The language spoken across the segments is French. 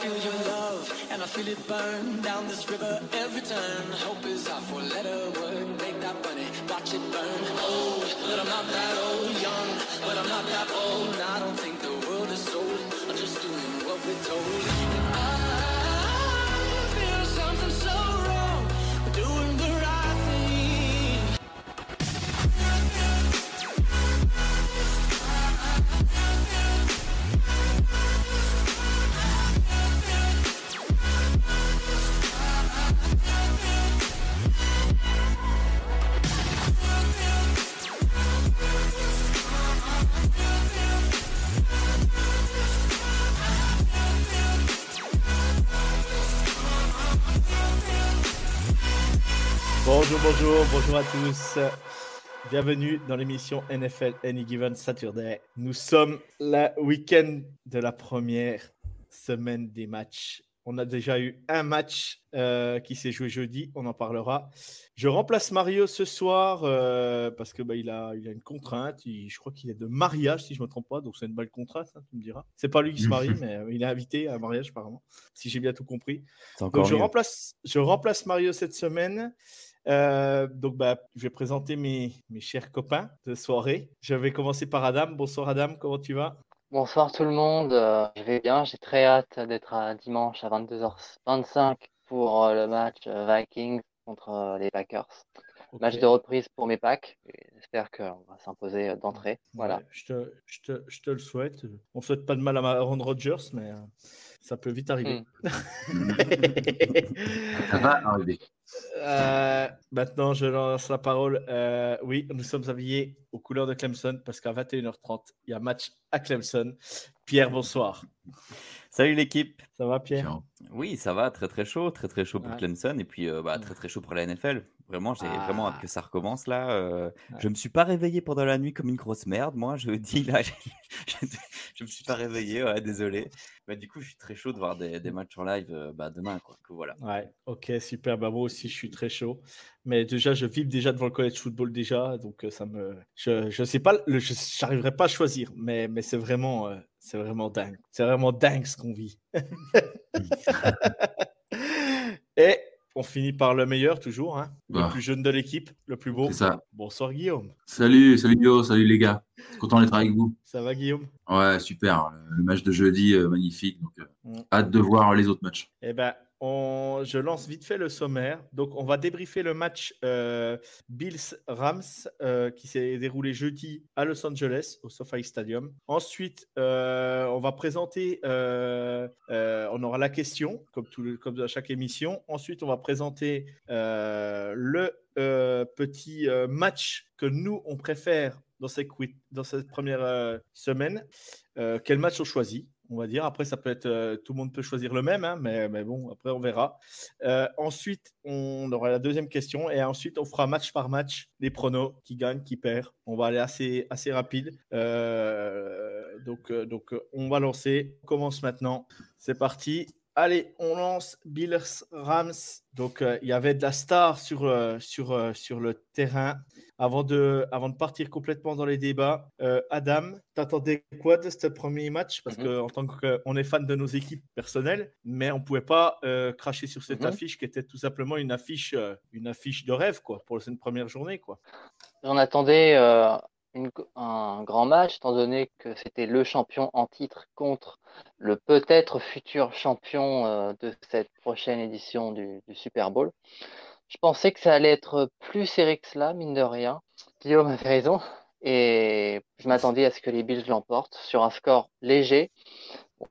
feel your love, and I feel it burn down this river every turn. Hope is our four-letter word. Make that money, watch it burn. Old, but I'm not that old. Young, but I'm not that old. I don't think the world is sold. I'm just doing what we're told. Bonjour, bonjour, bonjour à tous. Bienvenue dans l'émission NFL Any Given Saturday. Nous sommes le week-end de la première semaine des matchs. On a déjà eu un match euh, qui s'est joué jeudi, on en parlera. Je remplace Mario ce soir euh, parce que bah, il, a, il a une contrainte. Il- je crois qu'il est de mariage, si je ne me trompe pas. Donc c'est une belle contrainte, hein, tu me diras. C'est pas lui qui se marie, mais euh, il est invité à un mariage apparemment, si j'ai bien tout compris. Donc je remplace, je remplace Mario cette semaine. Euh, donc bah, je vais présenter mes, mes chers copains de soirée. Je vais commencer par Adam. Bonsoir Adam, comment tu vas? Bonsoir tout le monde, euh, je vais bien, j'ai très hâte d'être à dimanche à 22h25 pour euh, le match Vikings contre les Packers. Match de reprise pour mes packs, j'espère qu'on va s'imposer d'entrée. Voilà. Ouais, je, te, je, te, je te le souhaite. On souhaite pas de mal à Aaron Rodgers, mais ça peut vite arriver. Ça va arriver. Euh, maintenant, je lance la parole. Euh, oui, nous sommes habillés aux couleurs de Clemson parce qu'à 21h30, il y a match à Clemson. Pierre, bonsoir. Salut l'équipe. Ça va, Pierre? Oui, ça va, très très chaud, très très chaud pour Ouais. Clemson et puis euh, bah, très très chaud pour la NFL. Vraiment, j'ai vraiment Ah. hâte que ça recommence là. euh, Ouais. Je me suis pas réveillé pendant la nuit comme une grosse merde, moi. Je dis là, je, je, je me suis pas réveillé, ouais, désolé. Bah, du coup, je suis très chaud de voir des, des matchs en live euh, bah, demain, quoi. Que voilà. Ouais, ok, super. Bah, moi aussi, je suis très chaud. Mais déjà, je vibre déjà devant le college football déjà. Donc, euh, ça me. Je, je sais pas, le- je n'arriverai pas à choisir. Mais, mais c'est vraiment, c'est vraiment dingue. C'est vraiment dingue ce qu'on vit. Et on finit par le meilleur, toujours. hein. Le Bah. plus jeune de l'équipe, le plus beau. Ça. Bonsoir, Guillaume. Salut, salut Yo, salut les gars. Content d'être avec vous. Ça va, Guillaume? Ouais, super. Le match de jeudi, euh, magnifique. Donc, euh, Mm. hâte de voir les autres matchs. Eh ben, on- je lance vite fait le sommaire. Donc, on va débriefer le match euh, Bills-Rams euh, qui s'est déroulé jeudi à Los Angeles, au SoFi Stadium. Ensuite, euh, on va présenter, on aura la question, comme, tout à chaque émission. Ensuite, on va présenter le petit match que nous, on préfère dans dans cette première semaine. Quel match on choisit? On va dire. Après, ça peut être, euh, tout le monde peut choisir le même, hein, mais, bon, après, on verra. Euh, ensuite, on aura la deuxième question et ensuite, on fera match par match les pronos, qui gagne, qui perd. On va aller assez, assez rapide. Euh, donc, donc, on va lancer. On commence maintenant. C'est parti. Allez, on lance Bills Rams. Donc, euh, il y avait de la star sur, euh, sur, euh, sur le terrain. Avant de, avant de partir complètement dans les débats, Adam, t'attendais quoi de ce premier match? Parce Mhm. qu'en tant qu'on est fan de nos équipes personnelles, mais on pouvait pas cracher sur cette Mhm. affiche qui était tout simplement une affiche, une affiche de rêve quoi, pour cette première journée. Quoi. On attendait un grand match, étant donné que c'était le champion en titre contre le peut-être futur champion euh, de cette prochaine édition du, du Super Bowl. Je pensais que ça allait être plus serré que cela, mine de rien. Guillaume avait raison. Et je m'attendais à ce que les Bills l'emportent sur un score léger.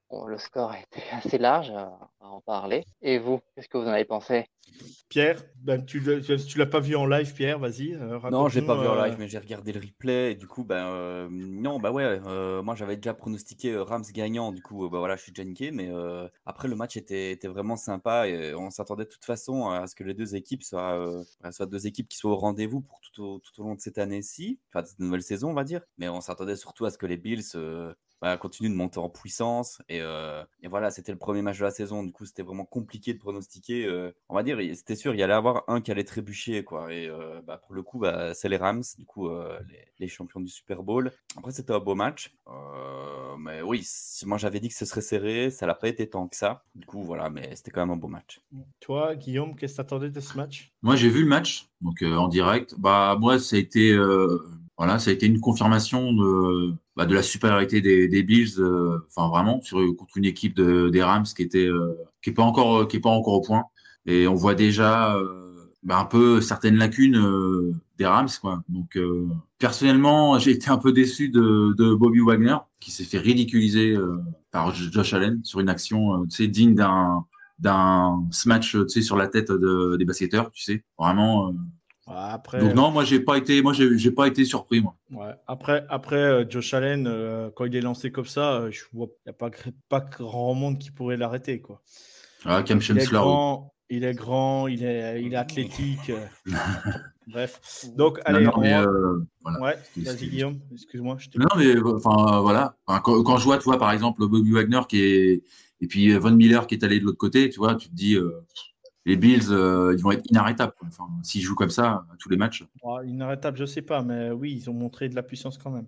Bon, le score a été assez large, va en parler. Et vous, qu'est-ce que vous en avez pensé? Pierre, ben, tu ne l'as pas vu en live, Pierre, vas-y. euh, Non, j'ai pas raconte-nous, vu en euh, live, mais j'ai regardé le replay. Et du coup, ben, euh, non, bah ouais, euh, moi j'avais déjà pronostiqué Rams gagnant. Du coup, bah voilà, je suis déjà niqué. Mais euh, après, le match était, était vraiment sympa et on s'attendait de toute façon à ce que les deux équipes soient, euh, bah, soient deux équipes qui soient au rendez-vous pour tout au, tout au long de cette année-ci, enfin de cette nouvelle saison, on va dire. Mais on s'attendait surtout à ce que les Bills euh, bah, continue de monter en puissance. Et, euh, et voilà, c'était le premier match de la saison. Du coup, c'était vraiment compliqué de pronostiquer. euh, on va dire, c'était sûr, il y allait avoir un qui allait trébucher. Quoi. Et euh, bah, pour le coup, bah, c'est les Rams, du coup, euh, les, les champions du Super Bowl. Après, c'était un beau match. Euh, mais oui, moi j'avais dit que ce serait serré. Ça n'a pas été tant que ça. Du coup, voilà, mais c'était quand même un beau match. Toi, Guillaume, qu'est-ce que t'attendais de ce match? Moi, j'ai vu le match, donc euh, en direct. Bah, moi, ça a été, euh, voilà, ça a été une confirmation de, bah, de la supériorité des, des Bills. euh, Enfin, vraiment, contre une équipe de, des Rams qui était, euh, qui est pas encore, qui est pas encore au point. Et on voit déjà euh, bah, un peu certaines lacunes euh, des Rams, quoi. Donc, euh, personnellement, j'ai été un peu déçu de, Bobby Wagner, qui s'est fait ridiculiser euh, par Josh Allen sur une action, euh, digne d'un d'un smash sur la tête de, des basketteurs tu sais vraiment euh. Après, donc non moi j'ai pas été moi j'ai pas été surpris moi ouais, après, après euh, Josh Allen, euh, quand il est lancé comme ça, euh, je vois, il n'y a pas, pas grand monde qui pourrait l'arrêter. quoi. ah, Cam Il est grand, il est grand, il est, il est athlétique. euh, Bref. Donc, non, allez, non, on mais, euh, voilà Ouais, vas-y Guillaume, excuse-moi, non mais euh, enfin euh, voilà Enfin, quand, quand je vois tu vois par exemple Bobby Wagner qui est et puis euh, Von Miller qui est allé de l'autre côté tu vois tu te dis euh, les Bills euh, ils vont être inarrêtables enfin s'ils jouent comme ça à tous les matchs de Ah, Inarrêtable, je sais pas, mais oui, ils ont montré de la puissance quand même.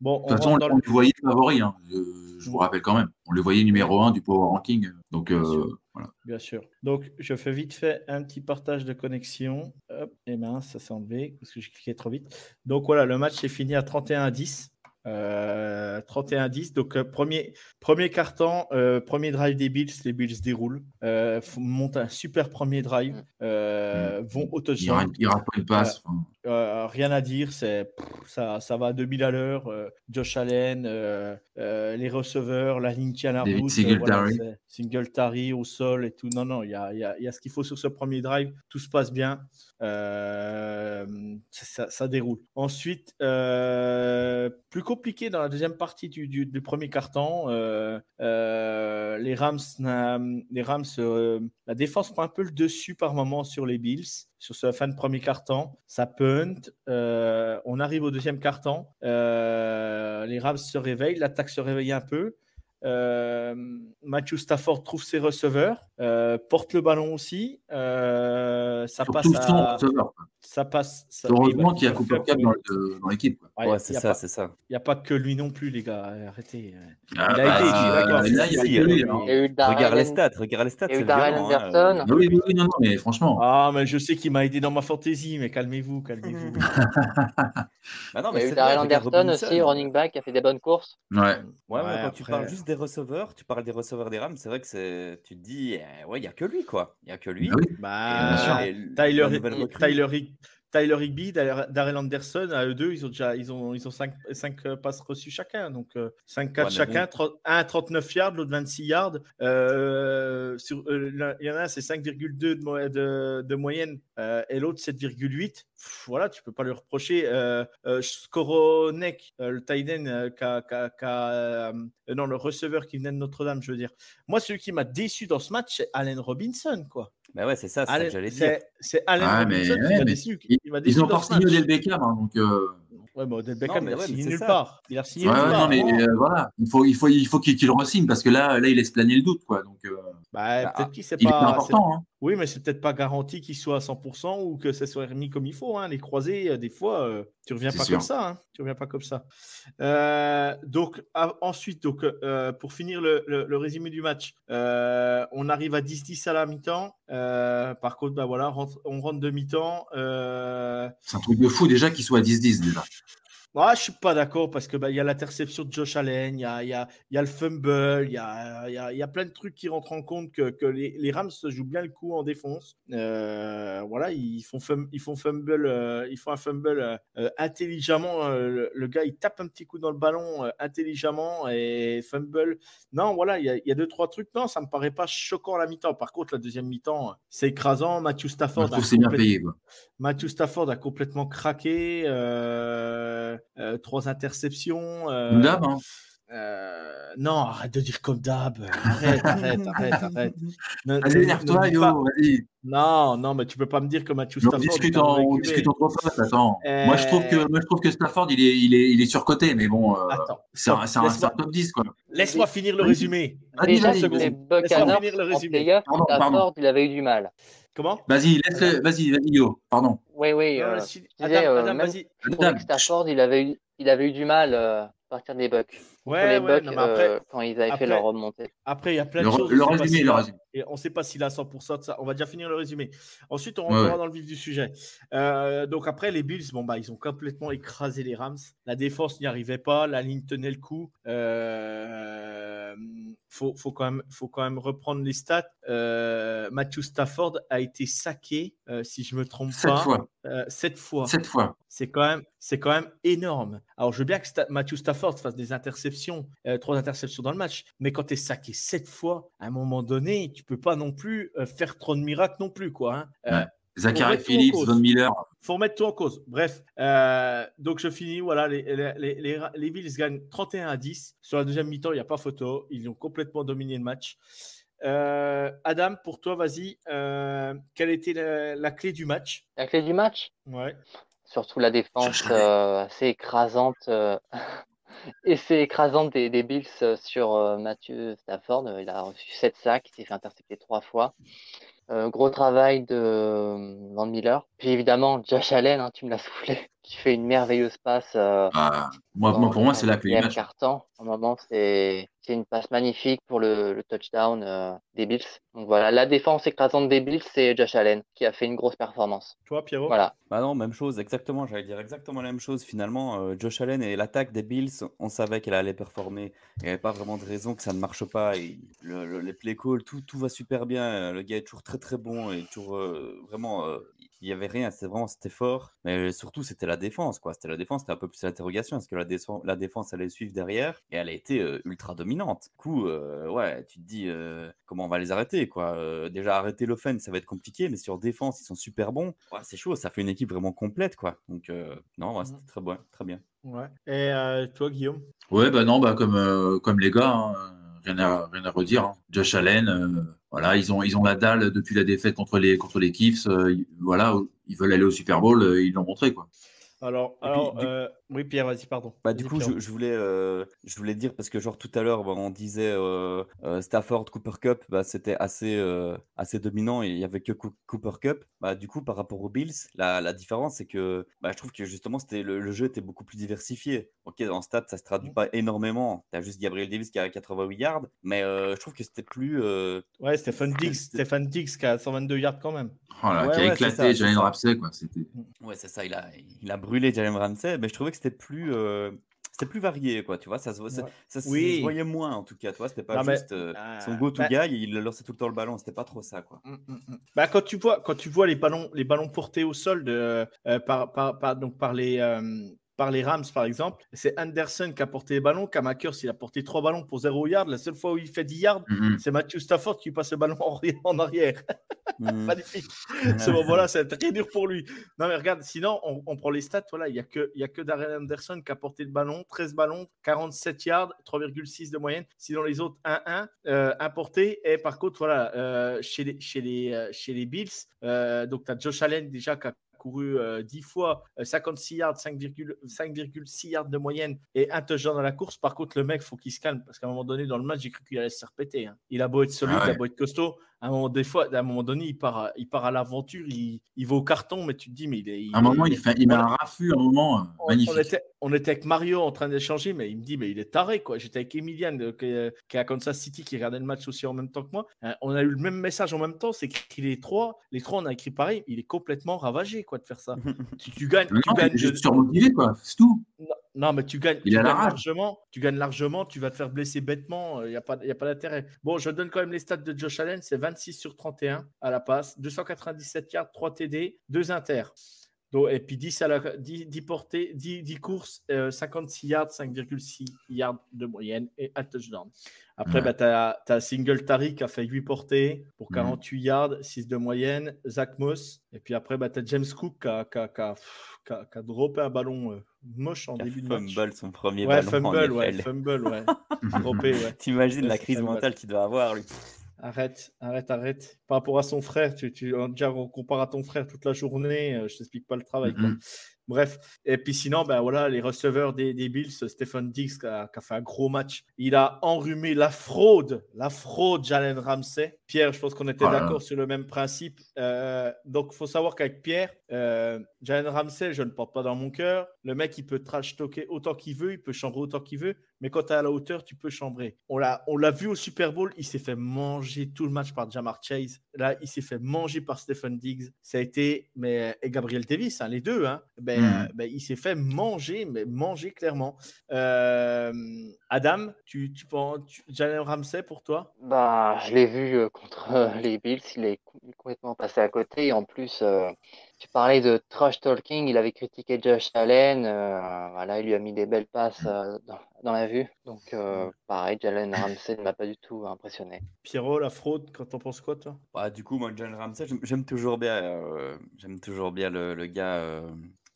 Bon, on toute façon on le- les voyait favoris hein. je, je vous rappelle quand même on les voyait numéro un du power ranking donc Bien euh, sûr. voilà Bien sûr. Donc, je fais vite fait un petit partage de connexion. Hop, et mince, ça s'est enlevé parce que j'ai cliqué trop vite. Donc, voilà, le match est fini à 31 à 10. Euh, 31 à 10. Donc, euh, premier, premier carton, euh, premier drive des Bills. Les Bills déroulent. Euh, montent un super premier drive. euh, Vont au touchdown. pas passe rien à dire, c'est ça, ça va à 2000 à l'heure. Josh Allen, les receveurs, la ligne tient la David route. Singletary. Singletary au sol et tout. Non, non, il y a, y a- y a ce qu'il faut sur ce premier drive. Tout se passe bien. Ça, ça déroule. Ensuite, plus compliqué dans la deuxième partie du, du- du premier carton. euh, euh, les Rams, n'a- les Rams euh, la défense prend un peu le dessus par moment sur les Bills. Sur ce fin de premier carton, ça punt. euh, on arrive au deuxième carton. euh, les Rams se réveillent, l'attaque se réveille un peu. Euh, Matthew Stafford trouve ses receveurs, euh, porte le ballon aussi. euh, ça surtout passe à. Ça passe. ça- heureusement bah, qu'il y a Cooper. Cup dans, l'équipe. Ouais, c'est ça, pas- c'est ça. Il n'y a pas que lui non plus, les gars. Arrêtez. Ah, Il a bah, été, euh, Regarde les stats, regarde les stats. il y a eu violent, hein, Anderson. Ah oui, oui, oui, non, non, mais franchement. Ah, mais je sais qu'il m'a aidé dans ma fantaisie, mais calmez-vous, calmez-vous. Bah non, Il y mais a eu regarde Anderson aussi, running back, qui a fait des bonnes courses. Ouais. Ouais, quand tu parles juste des receveurs, tu parles des receveurs des Rams, c'est vrai que tu te dis, eh, ouais, il y a que lui, quoi. Il y a que lui. Ah oui. Bah, bien sûr. Et l- Tyler, recrue. Tyler, Hig- Tyler Higby, Dar- Darrell Anderson, à eux deux, ils ont déjà ils ont, ils ont 5, passes reçues chacun. Donc 5 4 Ouais, mais chacun, bon. tro- un à 39 yards, l'autre 26 yards. Euh, sur, euh, il y en a un, c'est 5,2 de, de, de moyenne euh, et l'autre 7,8. Pff, Voilà, tu peux pas lui reprocher. Euh, euh, Skoronek, euh, le euh, euh, non, le receveur qui venait de Notre-Dame, je veux dire. Moi, celui qui m'a déçu dans ce match, c'est Allen Robinson, quoi. Bah ouais, c'est ça, c'est ça que j'allais dire. C'est c'est Allen Ah, mais- Robinson qui m'a déçu. Ils, ils ont ce signé. Odell Beckham, hein, donc. euh, Ouais, mais Odell Beckham, mais il a ouais, mais signé c'est nulle ça. part. Il a signé Ouais, nulle ouais, part. non, mais vraiment. euh, voilà, il faut, il faut, il faut qu'il qu'il re-signe parce que là, là, il laisse planer le doute, quoi. Donc, euh, Bah, Bah, peut-être qu'il sait il est important. Hein. Oui, mais c'est peut-être pas garanti qu'il soit à 100% ou que ça soit remis comme il faut. hein. Les croisés, euh, des fois, euh, tu reviens pas sûr. comme ça. hein. Tu reviens pas comme ça. Euh, donc à- ensuite, donc euh, pour finir le, le- le résumé du match, on arrive à 10-10 à la mi-temps. Par contre, bah voilà, rentre- on rentre de mi-temps. C'est un truc de fou déjà qu'il soit à 10-10 déjà. Moi, je suis pas d'accord parce que bah, il y a l'interception de Josh Allen, il y a, y a- y a le fumble, il y a, y a- y a plein de trucs qui rentrent en compte que, que les, les Rams jouent bien le coup en défense. Euh, voilà, ils font, fum- ils font fumble, euh, ils font un fumble euh, intelligemment. le, le gars, il tape un petit coup dans le ballon intelligemment et fumble. Non, voilà, il y, a, y a deux trois trucs. Non, ça me paraît pas choquant à la mi-temps. Par contre, la deuxième mi-temps, c'est écrasant. Matthew Stafford. trouve a bien complètement- payé. Matthew Stafford a complètement craqué. euh, trois interceptions. euh, hein. Euh, non, arrête de dire comme d'hab. Arrête, arrête, arrête, arrête. Ne dis yo, vas-y. Non, non, mais tu peux pas me dire que On Stafford. discute, est un en, on discute entre potes, attends. Euh, Moi, je trouve que, moi, je trouve que Stafford, il est, il est, il est surcoté, mais bon, euh, Attends, c'est un, c'est un, un laisse-moi top 10, quoi. laisse-moi finir le résumé. Vas-y, Déjà, les vas-y. Laisse-moi Buccaneers, finir le résumé. playoff, Pardon, pardon. Stafford, il avait eu du mal. Comment? Vas-y, laisse, vas-y, vas-y, yo, pardon. Oui, oui. Euh, je disais, Adam, euh, même- Stafford, il avait eu, il avait eu du mal euh, partir des Bucks. Ouais, les ouais, Bucks, non, mais après, euh, quand ils avaient après- fait leur remontée. après, il y a plein de le, choses. le résumé, s'il le a- résumé. Et on ne sait pas s'il a 100% de ça. On va déjà finir le résumé. Ensuite, on rentrera ouais. dans le vif du sujet. Euh, donc après, les Bills, bon, bah, ils ont complètement écrasé les Rams. La défense n'y arrivait pas. La ligne tenait le coup. Euh, faut, faut, quand même, faut quand même reprendre les stats. Euh, Matthew Stafford a été saqué, euh, si je me trompe Sept pas, fois. euh, sept fois. Sept fois. C'est quand même, c'est quand même énorme. Alors, je veux bien que Sta- Matthew Stafford fasse des interceptions, euh, trois interceptions dans le match, mais quand tu es saqué sept fois, à un moment donné, tu peux pas non plus euh, faire trop de miracles non plus, quoi. hein. Euh, Ouais. Zachary Phillips. Von Miller. faut remettre tout en cause. Bref, euh, donc je finis. Voilà, les, les, les, les- les Bills gagnent 31 à 10. Sur la deuxième mi-temps, il n'y a pas photo. Ils ont complètement dominé le match. Euh, Adam, pour toi, vas-y. euh, quelle était la, la clé du match? La clé du match, Ouais. surtout la défense euh, assez écrasante. Et c'est écrasante des, Bills euh, sur euh, Matthew Stafford. Il a reçu 7 sacs, il s'est fait intercepter trois fois. Euh, gros travail de euh, Van Miller. Puis évidemment, Josh Allen, hein, tu me l'as soufflé, qui fait une merveilleuse passe. euh, Ah, moi, pour moi, c'est la clé du match. quart-temps. Au moment, c'est c'est une passe magnifique pour le, le touchdown euh, des Bills. Donc voilà, la défense écrasante des Bills, c'est Josh Allen qui a fait une grosse performance. Toi, Pierrot? Voilà. Bah non, même chose, exactement. J'allais dire exactement la même chose. Finalement, euh, Josh Allen et l'attaque des Bills, on savait qu'elle allait performer. Il n'y avait pas vraiment de raison que ça ne marche pas. Et le- le- les play calls, tout, tout va super bien. Le gars est toujours très très bon et toujours euh, vraiment. Euh, il n'y avait rien, c'était vraiment c'était fort. Mais surtout, c'était la défense. quoi. C'était la défense, c'était un peu plus l'interrogation. Est-ce que la, défense- la défense allait suivre derrière? Et elle a été euh, ultra dominante. Du coup, euh, ouais, tu te dis euh, comment on va les arrêter. quoi? Euh, déjà, arrêter l'offense, ça va être compliqué. Mais sur défense, ils sont super bons. Ouais, c'est chaud, ça fait une équipe vraiment complète. quoi. Donc, euh, non, ouais, c'était très, bon, très bien. Ouais. Et euh, toi, Guillaume? Ouais, bah non, bah comme, euh, comme les gars, hein, rien, à, rien à redire. hein. Josh Allen, euh, voilà, ils ont, ils ont la dalle depuis la défaite contre les, contre les Chiefs. euh, voilà, ils veulent aller au Super Bowl, euh, ils l'ont montré, quoi. Alors, puis, alors du- euh, oui, Pierre, vas-y, pardon. Bah, du coup, je, je voulais, euh, je voulais dire, parce que genre tout à l'heure, bah, on disait euh, euh, Stafford, Cooper Cup, bah, c'était assez, euh, assez dominant il n'y avait que Coo- Cooper Cup. Bah, du coup, par rapport aux Bills, la, la différence, c'est que bah, je trouve que justement, c'était, le, le jeu était beaucoup plus diversifié. Ok, en stats, ça se traduit pas énormément. Tu as juste Gabriel Davis qui a 88 yards, mais euh, je trouve que c'était plus. euh, Ouais, Stephen Diggs, Stephen Diggs qui a 122 yards quand même. Voilà, Ouais, qui a ouais, éclaté Jalen. Ramsey, quoi. C'était. Ouais, c'est ça, il a, il a brûlé Jalen Ramsey, mais je trouvais que c'était plus, euh, c'était plus varié, quoi, tu vois, ça se, ça, se- Oui. ça se voyait moins, en tout cas, tu vois, c'était pas Non, juste euh, Ah, son go-to bah- guy, il lançait tout le temps le ballon, c'était pas trop ça, quoi. Mm, mm, mm. Bah, quand tu vois, quand tu vois les ballons, les ballons portés au sol de, euh, par, par, par- donc par les euh, par les Rams par exemple, c'est Anderson qui a porté les ballons. Kamakers il a porté trois ballons pour 0 yard. La seule fois où il fait 10 yards, Mhm. c'est Matthew Stafford qui passe le ballon en, arrière. Mhm. Magnifique. Ce moment-là, c'est très dur pour lui. Non, mais regarde, sinon, on, on prend les stats. Voilà, il n'y a que, il y a que Darren Anderson qui a porté le ballon, 13 ballons, 47 yards, 3,6 de moyenne. Sinon, les autres, 1-1, euh, importé. Et par contre, voilà, euh, chez, les, chez, les, euh, chez les Bills, euh, donc tu as Josh Allen déjà qui a couru euh, 10 fois, euh, 56 yards, 5,6 5,6 yards de moyenne et un touchdown dans la course. Par contre, le mec, faut qu'il se calme parce qu'à un moment donné, dans le match, j'ai cru qu'il allait se répéter. hein. Il a beau être solide, Ah il a beau être costaud. À un moment, des fois, à un moment donné, il part à, il part à l'aventure, il, il va au carton, mais tu te dis, mais il est. il À un moment, est- il, fait, il met Voilà. un raffut, à un moment, euh, on, magnifique. on était, on était avec Mario en train d'échanger, mais il me dit, mais il est taré, quoi. J'étais avec Emilian, euh, qui, est- qui est à Kansas City, qui regardait le match aussi en même temps que moi. Euh, on a eu le même message en même temps, c'est écrit les trois. Les trois, on a écrit pareil. Il est complètement ravagé, quoi, de faire ça. tu, tu gagnes, Non, tu gagnes est juste de- surmotivé, quoi. C'est tout. Non, mais tu gagnes, Il tu a la gagnes rage. largement. Tu gagnes largement. Tu vas te faire blesser bêtement. Il n'y a pas, y a pas d'intérêt. Bon, je donne quand même les stats de Josh Allen. C'est 26 sur 31 à la passe, 297 yards, 3 TD, 2 inter. Donc, et puis 10, à la, 10, 10 portées, 10, 10 courses, euh, 56 yards, 5,6 yards de moyenne et un touchdown. Après, Ouais. bah, tu as, Single Tariq qui a fait 8 portées pour Mhm. 48 yards, 6 de moyenne. Zach Moss. Et puis après, bah, tu as James Cook qui a, qui a- qui a- qui a- droppé un ballon euh, moche en début de match. fumble son premier Ouais, ballon en fumble, ouais, NFL. fumble, ouais. Droppé, ouais. T'imagines Ouais, la crise mentale qu'il doit avoir, lui. Arrête, arrête, arrête. Par rapport à son frère, tu, tu on- déjà on compare à ton frère toute la journée, euh, je t'explique pas le travail. quoi. Mhm. Bref, et puis sinon, ben voilà, les receveurs des, des Bills, Stephen Diggs qui a, qui a fait un gros match. Il a enrhumé la fraude, la fraude Jalen Ramsey. Pierre, je pense qu'on était là. d'accord sur le même principe. Euh, donc, il faut savoir qu'avec Pierre, euh, Jalen Ramsey, je ne porte pas dans mon cœur. Le mec, il peut trash talker autant qu'il veut, il peut chambrer autant qu'il veut, mais quand tu es à la hauteur, tu peux chambrer. On l'a, on l'a vu au Super Bowl, il s'est fait manger tout le match par Jamar Chase. Là, il s'est fait manger par Stephen Diggs. Ça a été, mais, et Gabriel Davis, hein, les deux, hein, ben, Mhm. euh, ben, il s'est fait manger, mais manger clairement. Euh, Adam, tu, tu penses, tu- Jalen Ramsey pour toi? Bah, je l'ai vu euh, contre euh, les Bills, il est co- complètement passé à côté. Et en plus, euh, tu parlais de trash talking, il avait critiqué Josh Allen. euh, voilà, il lui a mis des belles passes euh, dans, dans la vue. Donc, euh, pareil, Jalen Ramsey ne m'a pas du tout impressionné. Pierrot, la fraude, quand t'en penses quoi, toi? Bah, du coup, moi, John Ramsey, j'aime- toujours bien, euh, j'aime toujours bien le, le gars, euh,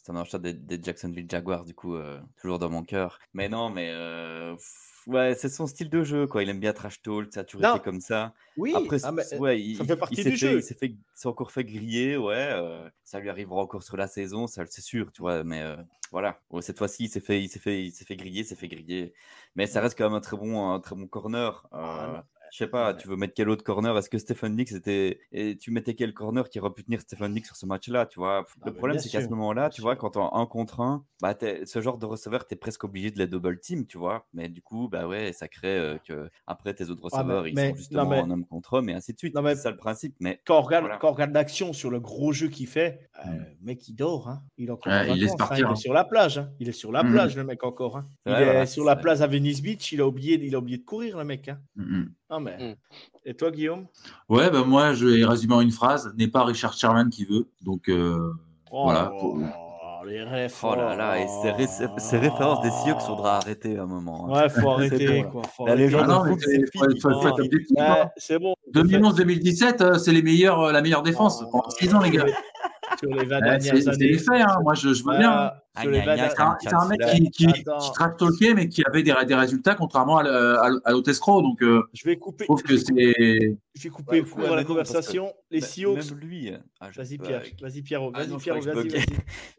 ça marche ça des, des Jacksonville Jaguars, du coup, euh, toujours dans mon cœur. Mais non, mais euh, pff, ouais, c'est son style de jeu, quoi. Il aime bien trash talk, ça été comme ça. Oui, Après, ah, mais, c'est- ouais, il, ça fait il partie s'est du fait, jeu. il s'est fait, il encore fait griller, ouais. euh, ça lui arrivera encore sur la saison, ça, c'est sûr, tu vois. Mais euh, voilà, Ouais, cette fois-ci, il s'est fait, il s'est fait, il s'est fait griller, il s'est fait griller. Mais ça reste quand même un très bon, un très bon corner. Ah, euh, non. Je sais pas, Ouais. tu veux mettre quel autre corner? Est-ce que Stephen Dix était. Et tu mettais quel corner qui aurait pu tenir Stephen Dix sur ce match-là Tu vois, Ah, le mais problème, c'est qu'à ce moment-là, tu vois, quand en un contre un, bah, t'es- ce genre de receveur, tu es presque obligé de les double team, tu vois? Mais du coup, bah ouais, ça crée euh, que après tes autres Ah, mais- receveurs, ils mais- sont non, justement mais- en homme contre homme et ainsi de suite. Non, mais- C'est ça le principe. Mais Quand on regarde, Voilà. quand on regarde l'action sur le gros jeu qu'il fait, euh, Mm. mec, il dort. Hein. Il est encore Ouais, en il laisse vacances, hein. partir, Il est hein. sur la plage. hein. Il est sur la Mm. plage, le mec, encore. hein. Il Ouais, est voilà, sur la plage à Venice Beach. Il a oublié, il a oublié de courir, le mec. hein. Non, mais... Mm. Et toi, Guillaume? Ouais, ben moi, je vais résumer en une phrase. N'est pas Richard Sherman qui veut. Donc, euh, Voilà. Oh, les refs. oh là là, et ces, ré- ces- ces références des Sioux faudra arrêter un moment. hein. Ouais, faut arrêter. bon, là. quoi, faut La arrêter. légende Ah non, c'est- c'est hein. c'est bon. 2011-2017, euh, c'est les meilleurs, euh, la meilleure défense Ah, pendant 6 ans, les gars. Sur les 20 Ouais, dernières C'est les faits, hein. moi je, je veux bien. Hein. Ah, sur les Aïe, aïe, 20 aïe, C'est un, c'est mec qui, qui, qui trash talkait, mais qui avait des, des résultats contrairement à, l- à, l- à l'autre escroc. Donc, euh, Je vais couper. je trouve que je vais couper- c'est. je vais couper Ouais, à mais la non, que- conversation. Les Seahawks. Même lui. ah, je Vas-y, Pierre. Vas-y, Pierrot. Ah Vas-y, que Vas-y.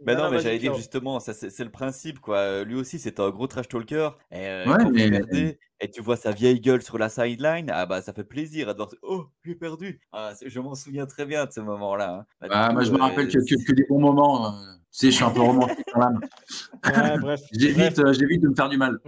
Ben non, mais vas-y, j'allais dire justement, ça c'est c'est le principe quoi. Euh, Lui aussi, c'était un gros trash talker. Et, euh, Ouais, mais- regardez, et tu vois sa vieille gueule sur la sideline, ah bah ça fait plaisir de voir. Oh, j'ai perdu. Ah, c'est- je m'en souviens très bien de ce moment-là. hein. Bah, Bah, moi, je me euh, rappelle que, que, que des bons moments. euh, tu sais, je suis un peu romantique dans l'âme. Ouais, bref. J'évite bref. euh, j'évite de me faire du mal.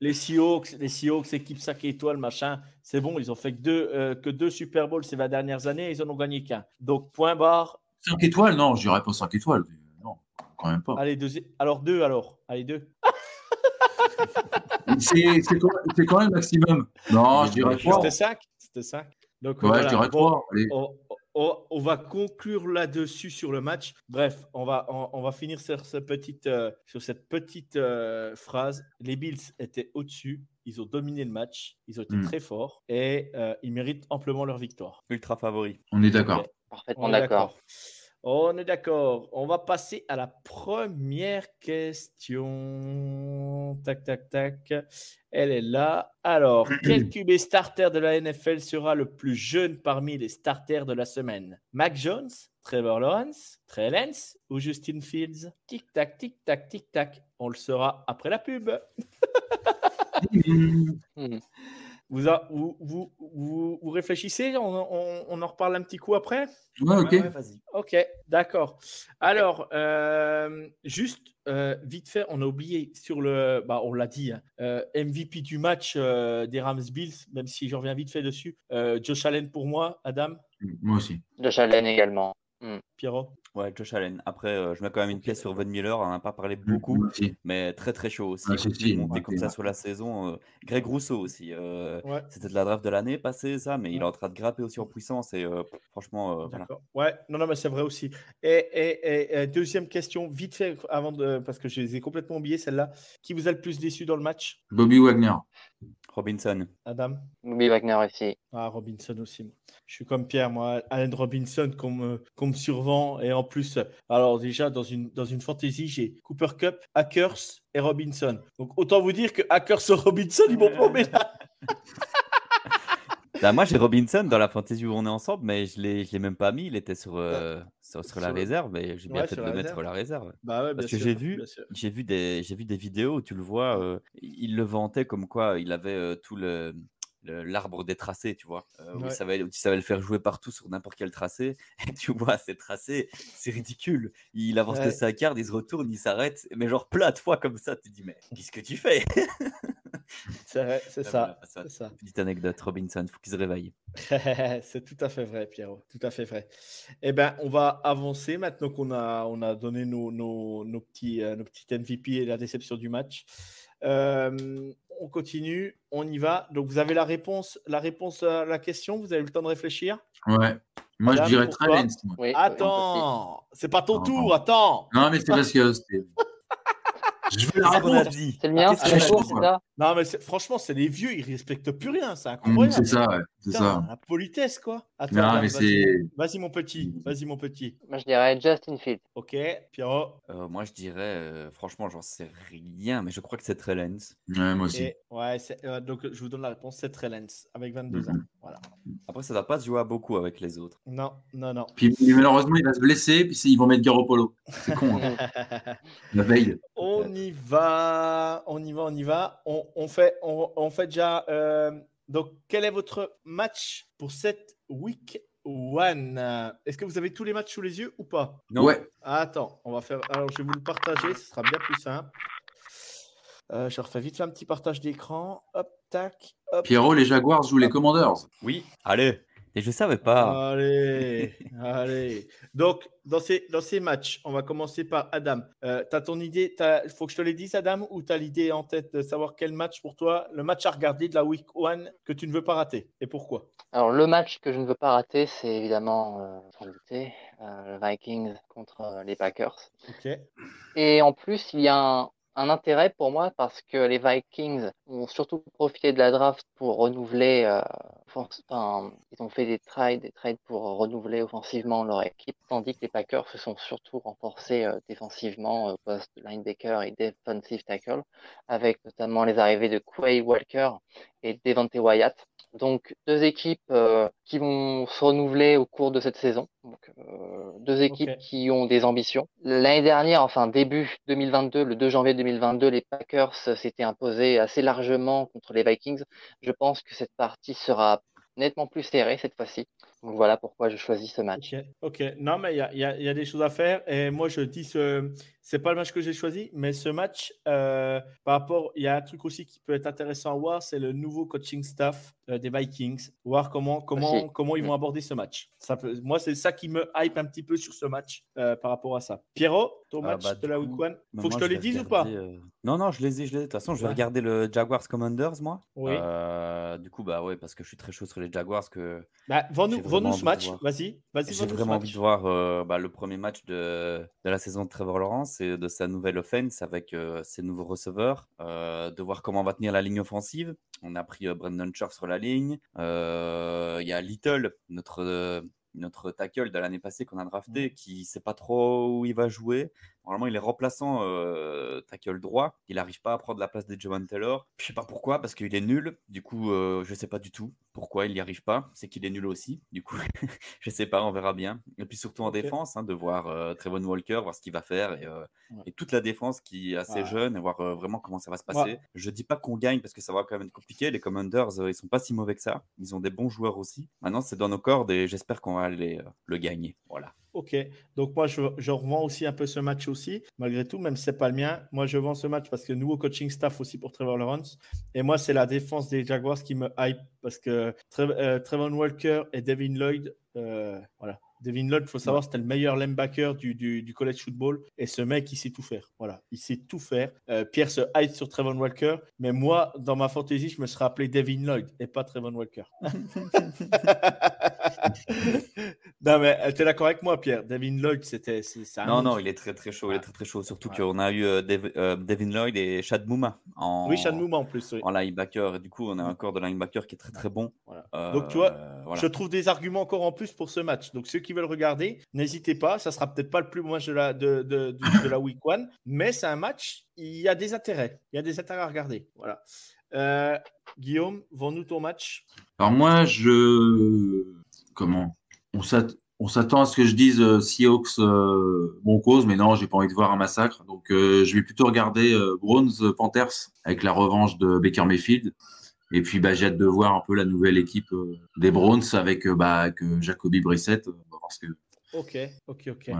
Les Seahawks, les Seahawks, équipe 5 étoiles, machin, c'est bon, ils ont fait que deux, euh, que deux Super Bowls ces 20 dernières années, ils en ont gagné qu'un. Donc, point barre. 5 étoiles, non, je dirais pas 5 étoiles. Non, quand même pas. Allez, deux, alors deux, alors. Allez, deux. C'est c'est quand, c'est quand même le maximum. Non, je dirais 3. C'était 5 C'était 5. Donc, Ouais, voilà. je dirais Bon, 3. Allez. on, on- on va conclure là-dessus sur le match. Bref, on va, on, on va finir sur, ce petite, euh, sur cette petite euh, phrase. Les Bills étaient au-dessus. Ils ont dominé le match. Ils ont été Mm. très forts et euh, ils méritent amplement leur victoire. ultra favori. On est d'accord. Parfaitement On est d'accord. On est d'accord. On va passer à la première question. Tac, tac, tac. Elle est là. Alors, quel QB starter de la NFL sera le plus jeune parmi les starters de la semaine? Mac Jones, Trevor Lawrence, Trey Lance ou Justin Fields? Tic tac, tic tac, tic tac. On le saura après la pub. Vous, a- vous, vous, vous, vous réfléchissez on, on- on en reparle un petit coup après? Ouais, ok. Ouais. Ok, d'accord. Alors, euh, juste euh, vite fait, on a oublié sur le, bah, on l'a dit, hein, euh, MVP du match euh, des Rams Bills, même si je reviens vite fait dessus. Euh, Josh Allen pour moi, Adam, Moi aussi. Josh Allen également. Pierrot? Ouais, Josh Allen. Après, euh, je mets quand même une pièce sur Von Miller. On n'en a pas parlé Mm, beaucoup, mais très très chaud aussi. Si, Continue de si, ouais, comme ça sur la saison. euh, Greg Rousseau aussi. euh, Ouais. C'était de la draft de l'année passée, ça, mais il est en train de grimper aussi en puissance. Et euh, franchement, euh, voilà. D'accord. Ouais, non, non, mais c'est vrai aussi. Et, et- et- deuxième question, vite fait, avant de, parce que je les ai complètement oubliées, celle-là. Qui vous a le plus déçu dans le match? Bobby Wagner. Robinson. Adam? Bobby Wagner aussi. Ah, Robinson aussi. Je suis comme Pierre, moi. Allen Robinson qu'on me, survend. Et en plus, alors déjà, dans une, dans une fantasy, j'ai Cooper Cup, Hackers et Robinson. Donc autant vous dire que Hackers et Robinson, ils m'ont paumé là. Bah, moi, j'ai Robinson dans la fantasy où on est ensemble, mais je ne l'ai je l'ai même pas mis. Il était sur, euh, sur, sur la Sur- réserve, mais j'ai bien Ouais, fait de le mettre sur la réserve. Bah ouais, Parce que j'ai vu, vu des, j'ai vu des vidéos où tu le vois, euh, il le vantait comme quoi il avait euh, tout le- l'arbre des tracés, tu vois. Euh, où il savait le faire jouer partout sur n'importe quel tracé. Et tu vois, ces tracés, c'est ridicule. Il avance de sa carte, il se retourne, il s'arrête, mais genre plein de fois comme ça, tu te dis, mais qu'est-ce que tu fais? C'est vrai, c'est ça. voilà, ça. Petite anecdote, Robinson, faut qu'il se réveille. c'est tout à fait vrai, Pierrot. Tout à fait vrai. Eh bien, on va avancer maintenant qu'on a, on a donné nos, nos, nos petits, euh, nos petits MVP et la déception du match. Euh, on continue, on y va. Donc, vous avez la réponse, la réponse à la question. Vous avez eu le temps de réfléchir? Ouais. Moi, Madame, je dirais moi. Oui, oui, Attends, c'est pas ton Non, tour. non. Attends. Non, mais c'est parce que. Je veux la réponse. dit C'est le mien, Qu'est-ce c'est ça Non, mais franchement, c'est les vieux, ils respectent plus rien. C'est Hum, incroyable. C'est ça, ouais. C'est ça. La politesse, quoi. Attends, Non, Adam, mais vas-y. c'est. Vas-y, mon petit. Vas-y, mon petit. Moi, je dirais Justin Fields. Ok, Pierrot. Euh, Moi, je dirais, euh, franchement, j'en sais rien, mais je crois que c'est Trellens. Ouais, moi aussi. Et, ouais, euh, donc je vous donne la réponse, c'est Trellens, avec 22 ans. Voilà. Après, ça ne doit pas se jouer à beaucoup avec les autres. Non, non, non. Puis malheureusement, il va se blesser, puis c'est- ils vont mettre Garoppolo. C'est con, hein. la veille. on y va, on y va, on y va. On, on fait, on, on fait déjà. euh, donc, quel est votre match pour cette week one? Est-ce que vous avez tous les matchs sous les yeux ou pas? Non. Ouais. Attends, on va faire. Alors, je vais vous le partager, ce sera bien plus simple. Euh, je refais vite fait un petit partage d'écran. Hop, tac, hop. Pierrot, les Jaguars jouent les Commanders. Oui, allez. Et je savais pas. Allez, allez. Donc, dans ces, dans ces matchs, on va commencer par Adam. Euh, tu as ton idée, il faut que je te l'ai dise, Adam, ou tu as l'idée en tête de savoir quel match pour toi, le match à regarder de la week one que tu ne veux pas rater et pourquoi? Alors, le match que je ne veux pas rater, c'est évidemment, euh, sans le douter, euh, le Vikings contre euh, les Packers. Ok. Et en plus, il y a un, un intérêt pour moi parce que les Vikings ont surtout profité de la draft pour renouveler. euh, enfin, ils ont fait des trades, des trades pour renouveler offensivement leur équipe, tandis que les Packers se sont surtout renforcés euh, défensivement au poste de linebacker et defensive tackle, avec notamment les arrivées de Quay Walker et Devante Wyatt. Donc deux équipes euh, qui vont se renouveler au cours de cette saison. Donc euh, deux équipes qui ont des ambitions. L'année dernière, enfin début 2022, le 2 janvier 2022, les Packers s'étaient imposés assez largement contre les Vikings. Je pense que cette partie sera nettement plus serrée cette fois-ci. Donc voilà pourquoi je choisis ce match. Ok. Non, mais il y a, il y a- il y a des choses à faire. Et moi, je dis, ce c'est pas le match que j'ai choisi, mais ce match, euh, par rapport, il y a un truc aussi qui peut être intéressant à voir, c'est le nouveau coaching staff euh, des Vikings. Voir comment, comment, comment ils vont aborder ce match. Ça peut, moi, c'est ça qui me hype un petit peu sur ce match euh, par rapport à ça. Pierrot, ton Ah, match bah, de la week one, bah, faut que je te les dise ou pas? euh, Non, non, je les ai, je les ai. De toute façon, je vais Ouais. regarder le Jaguars Commanders, moi. Oui. Euh, du coup, bah ouais, parce que je suis très chaud sur les Jaguars. Que bah, vends-nous vraiment ce match. Vas-y, vas-y, j'ai vraiment envie de voir euh, bah, le premier match de, de la saison de Trevor Lawrence et de sa nouvelle offense avec euh, ses nouveaux receveurs, euh, de voir comment on va tenir la ligne offensive. On a pris Brandon Scherf sur la ligne. Il y a Little, notre, notre tackle de l'année passée qu'on a drafté, qui ne sait pas trop où il va jouer. Normalement, il est remplaçant euh, tackle droit. Il n'arrive pas à prendre la place de Javon Taylor. Je sais pas pourquoi, parce qu'il est nul. Du coup, euh, je sais pas du tout pourquoi il n'y arrive pas. C'est qu'il est nul aussi. Du coup, je sais pas, on verra bien. Et puis surtout en défense, hein, de voir euh, Trevon Walker, voir ce qu'il va faire et, Ouais. et toute la défense qui est assez Ouais. jeune et voir vraiment comment ça va se Ouais. passer. Je dis pas qu'on gagne parce que ça va quand même être compliqué. Les Commanders, ils sont pas si mauvais que ça. Ils ont des bons joueurs aussi. Maintenant, c'est dans nos cordes et j'espère qu'on va aller le gagner. Voilà. Ok, donc moi je, revends aussi un peu ce match aussi, malgré tout, même si c'est pas le mien. Moi je vends ce match parce que nouveau coaching staff aussi pour Trevor Lawrence. Et moi c'est la défense des Jaguars qui me hype parce que euh, Trevor Walker et Devin Lloyd, euh, voilà, Devin Lloyd, il faut savoir, c'était le meilleur linebacker du, du, du, college football. Et ce mec, il sait tout faire. Voilà, il sait tout faire. Euh, Pierre se hype sur Trevon Walker. Mais moi, dans ma fantaisie, je me serais appelé Devin Lloyd et pas Trevon Walker. non, mais euh, tu es d'accord avec moi, Pierre? Devin Lloyd, c'était. Non, non, il est très, très chaud. Il est très, très chaud. Surtout qu'on a eu euh, Devin Lloyd et Chad Mouma. En, oui, Chad Mouma en plus. Oui. En linebacker. Et du coup, on a encore de linebacker qui est très, très bon. Donc, tu vois, je trouve des arguments encore en plus pour ce match. Donc, ceux qui veulent regarder, n'hésitez pas. Ça sera peut-être pas le plus match de la, week one, mais c'est un match. Il y a des intérêts. Il y a des intérêts à regarder. Voilà. Euh, Guillaume, vends-nous ton match. Alors moi, je comment? On s'attend à ce que je dise euh, Seahawks euh, bon cause, mais non, j'ai pas envie de voir un massacre. Donc je vais plutôt regarder Browns Panthers avec la revanche de Baker Mayfield. Et puis bah, j'ai hâte de voir un peu la nouvelle équipe des Browns avec, bah, avec Jacoby Brissett. Que Ok, ok, ok.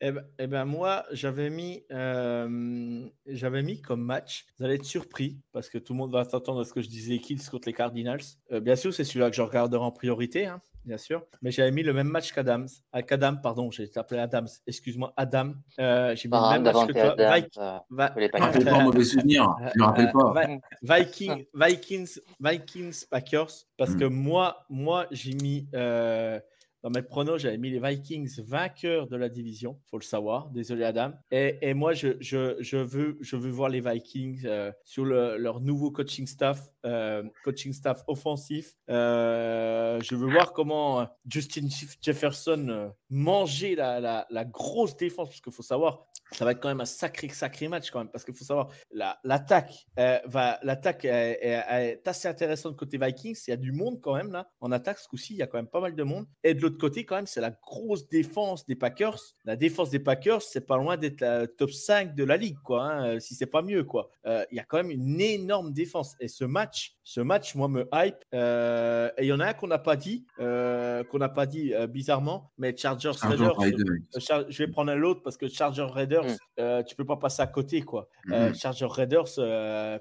Eh, ben, eh, ben, moi, j'avais mis, euh, j'avais mis comme match. Vous allez être surpris parce que tout le monde va s'attendre à ce que je disais Kills contre les Cardinals. Euh, bien sûr, c'est celui-là que je regarderai en priorité, hein, bien sûr. Mais j'avais mis le même match qu'Adams. À Adam, pardon, j'ai appelé Adams. Excuse-moi, Adam. Euh, j'ai mis le même match que toi. Vikings. pas mauvais souvenir. Je me rappelle pas. Vikings, Vikings, Vikings, Packers. Parce que hmm. moi, moi, j'ai mis. Dans mes pronos, j'avais mis les Vikings vainqueurs de la division, faut le savoir. Désolé Adam. Et, moi, je, veux, voir les Vikings euh, sur le, leur nouveau coaching staff, euh, coaching staff offensif. Euh, je veux voir comment Justin Jefferson mangeait la, la, la grosse défense, parce qu'il faut savoir, ça va être quand même un sacré, sacré match quand même, parce qu'il faut savoir, l'attaque va, l'attaque est, assez intéressante côté Vikings. Il y a du monde quand même là en attaque ce coup-ci. Il y a quand même pas mal de monde. Et de l'autre côté, quand même, c'est la grosse défense des Packers. La défense des Packers, c'est pas loin d'être la top 5 de la ligue, quoi. Hein, si c'est pas mieux, quoi. Euh, il y a quand même une énorme défense. Et ce match, ce match, moi, me hype. Euh, et il y en a un qu'on n'a pas dit, euh, qu'on n'a pas dit bizarrement, mais Chargers Raiders. je vais prendre un autre parce que Chargers Raiders, mm. tu peux pas passer à côté, quoi. Mm. Chargers Raiders. Euh,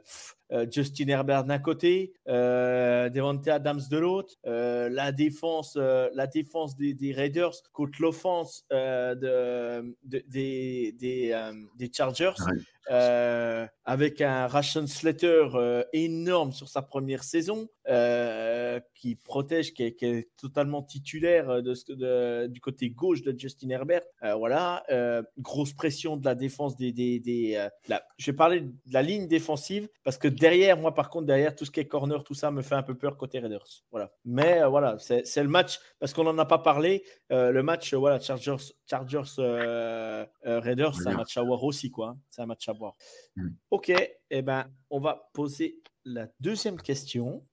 Justin Herbert d'un côté, euh, Devante Adams de l'autre, euh, la défense, la défense des, Raiders contre l'offense de, des, des, Chargers. Euh, avec un Ration Slater euh, énorme sur sa première saison, euh, qui protège, qui est, totalement titulaire de, du côté gauche de Justin Herbert. voilà, grosse pression de la défense des. des, je vais parler de la ligne défensive parce que derrière, moi par contre, derrière tout ce qui est corner, tout ça me fait un peu peur côté Raiders. Voilà. Mais voilà, c'est le match parce qu'on n'en a pas parlé. le match, voilà, Chargers, Chargers Raiders, c'est un match à voir aussi, quoi. Hein. C'est un match à voir. Mm. Ok, eh ben, on va poser la deuxième question.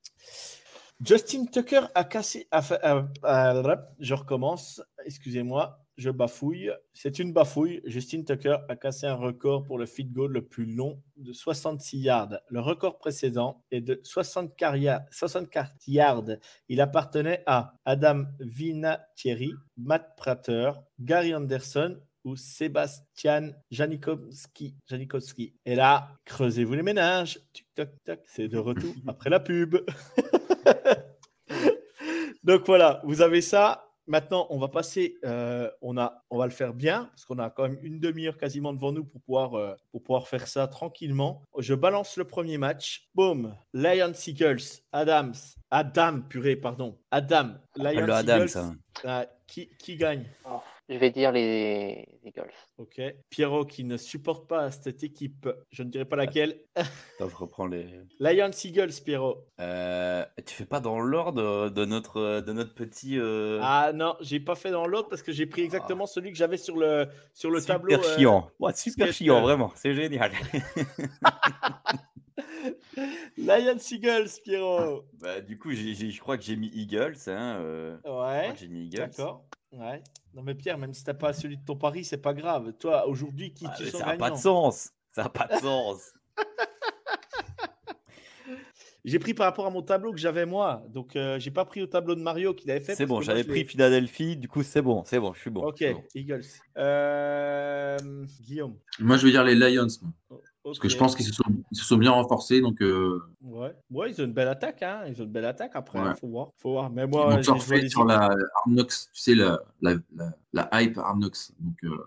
Justin Tucker a cassé. je recommence. Excusez-moi, je bafouille. C'est une bafouille. Justin Tucker a cassé un record pour le feed goal le plus long de 66 yards. Le record précédent est de 64 yards. 64 yards. Il appartenait à Adam Vinatieri, Matt Prater, Gary Anderson ou Sébastien Janikowski. Janikowski. Et là, creusez-vous les ménages. C'est de retour après la pub. Donc voilà, vous avez ça. Maintenant, on va passer, euh, on, a, on va le faire bien, parce qu'on a quand même une demi-heure quasiment devant nous pour pouvoir, euh, pour pouvoir faire ça tranquillement. Je balance le premier match. Boom. Lions Eagles, Adams, Adam, purée, pardon. Adam, Eagles. Euh, qui, qui gagne? Oh. Je vais dire les Eagles. Ok. Pierrot qui ne supporte pas cette équipe, je ne dirais pas laquelle. je reprends les. Lions Eagles, Pierrot. Euh, tu fais pas dans l'ordre de notre, de notre petit. Euh, ah non, j'ai pas fait dans l'ordre parce que j'ai pris exactement ah. celui que j'avais sur le, sur le super tableau. Euh, chiant. super chiant, vraiment. C'est génial. Lions Eagles, Pierrot. Bah, du coup, je crois que j'ai mis Eagles. Hein, ouais. J'ai mis Eagles. D'accord. Ouais. Non mais Pierre, même si t'as pas celui de ton pari, c'est pas grave. Toi, aujourd'hui, qui ah, tu sens Ça n'a pas de sens. Ça n'a pas de sens. j'ai pris par rapport à mon tableau que j'avais moi. Donc, euh, j'ai pas pris au tableau de Mario qu'il avait fait. C'est bon, j'avais pris Philadelphie. Du coup, c'est bon, c'est bon, je suis bon. Ok, Eagles. Euh, Guillaume. Moi, je veux dire les Lions. Oh, Parce que je pense qu'ils se, sont, ils se sont bien renforcés. Donc, euh, Ouais. ouais, ils ont une belle attaque. Hein. Ils ont une belle attaque après. Ouais. Faut voir. Faut voir. Mais ils moi, surfer les sur la Arnox, tu sais, la, la, la, la hype Arnox. Donc, euh,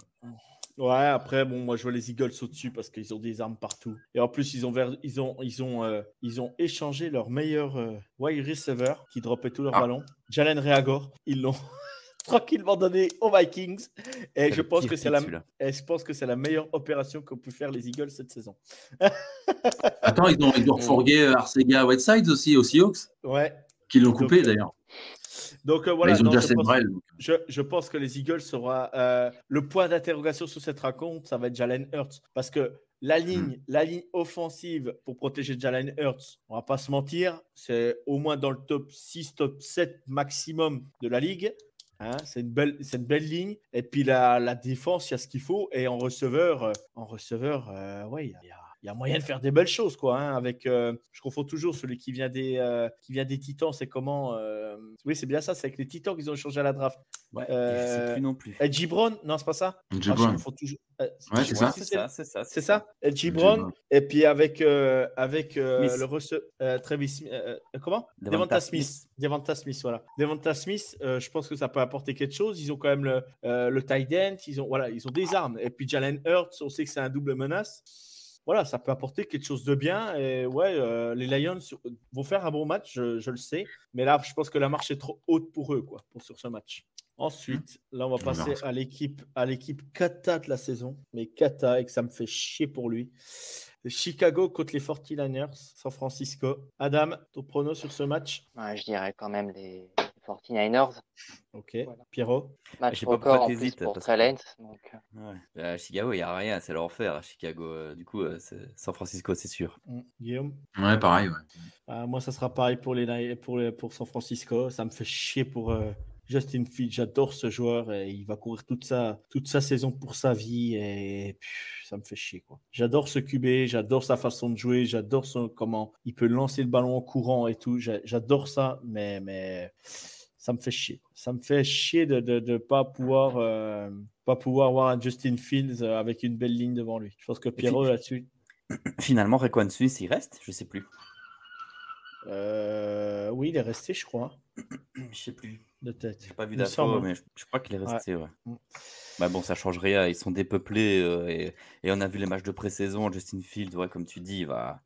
Ouais, après, bon, moi, je vois les Eagles au-dessus parce qu'ils ont des armes partout. Et en plus, ils ont, ver- ils ont, ils ont, euh, ils ont échangé leur meilleur wide receiver qui dropait tous leurs Ah. ballons, Jalen Reagor. Ils l'ont tranquillement donné aux Vikings. Et je pense, que c'est la, et je pense que c'est la meilleure opération qu'ont pu faire les Eagles cette saison. Attends, ils ont, ils ont refourgué euh, Arcega Whitesides aussi aux Seahawks, Ouais. qui l'ont coupé euh, d'ailleurs. Donc euh, Là, voilà. ils ont non, déjà je, pense, Brel. donc. je, je pense que les Eagles sera euh, le point d'interrogation sur cette raconte, ça va être Jalen Hurts parce que la ligne, la ligne offensive pour protéger Jalen Hurts, on va pas se mentir, c'est au moins dans le top 6, top 7 maximum de la ligue. Hein, c'est une belle, belle ligne. Et puis la, la défense, il y a ce qu'il faut. Et en receveur, euh, en receveur, euh, ouais, il y, a, il y a moyen de faire des belles choses, quoi. hein, avec, euh, je confonds toujours celui qui vient des, euh, qui vient des Titans. C'est comment euh, Oui, c'est bien ça. C'est avec les Titans qu'ils ont changé à la draft. Ouais, Euh, je sais plus non plus. Et Gibron Non, c'est pas ça? Jay Ah, toujours. Euh, Ouais, c'est ça. C'est ça, c'est ça. C'est ça? Et Jay Gibron. Brown. Et puis avec, euh, avec euh, Smith. le receveur Travis comment? Devonta Devonta Smith. Smith. Devonta Smith, voilà. Devonta Smith, euh, je pense que ça peut apporter quelque chose. Ils ont quand même le, euh, le tight end, ils ont, voilà, ils ont des armes. Et puis Jalen Hurts, on sait que c'est un double menace. Voilà, ça peut apporter quelque chose de bien. Et ouais, euh, les Lions vont faire un bon match, je, je le sais. Mais là, je pense que la marche est trop haute pour eux, quoi, pour, sur ce match. Ensuite, là, on va verra passer à l'équipe, à l'équipe Kata de la saison. Mais Kata, et que ça me fait chier pour lui. Chicago contre les 49ers, San Francisco. Adam, ton prono sur ce match? Ouais, je dirais quand même les 49ers. Ok. Voilà. Pierrot Match Je sais pas record pourquoi en plus t'hésites, pour parce Trey donc, euh, Ouais. À Chicago, il n'y a rien, c'est l'enfer à Chicago. Euh, Du coup, euh, c'est San Francisco, c'est sûr. Mm, Guillaume? Ouais, pareil. Ouais. Ah, Moi, ça sera pareil pour, les, pour, les- pour San Francisco. Ça me fait chier pour euh, Justin Fields. J'adore ce joueur et il va courir toute sa, toute sa saison pour sa vie et pff, ça me fait chier. quoi. J'adore ce QB, j'adore sa façon de jouer, j'adore son, comment il peut lancer le ballon en courant et tout. J'a- J'adore ça, mais, mais ça me fait chier. Ça me fait chier de ne de, de pas, pouvoir, euh, pas pouvoir avoir un Justin Fields euh, avec une belle ligne devant lui. Je pense que Pierrot là-dessus. Finalement, Requan Smith, il reste? Je sais plus. euh, oui, il est resté, je crois, Je sais plus. De tête. J'ai pas vu d'infos, mais je, je crois qu'il est resté. Ouais. Mm. Bah bon, ça change rien. Ils sont dépeuplés euh, et, et on a vu les matchs de pré-saison. Justin Fields, ouais, comme tu dis, il va,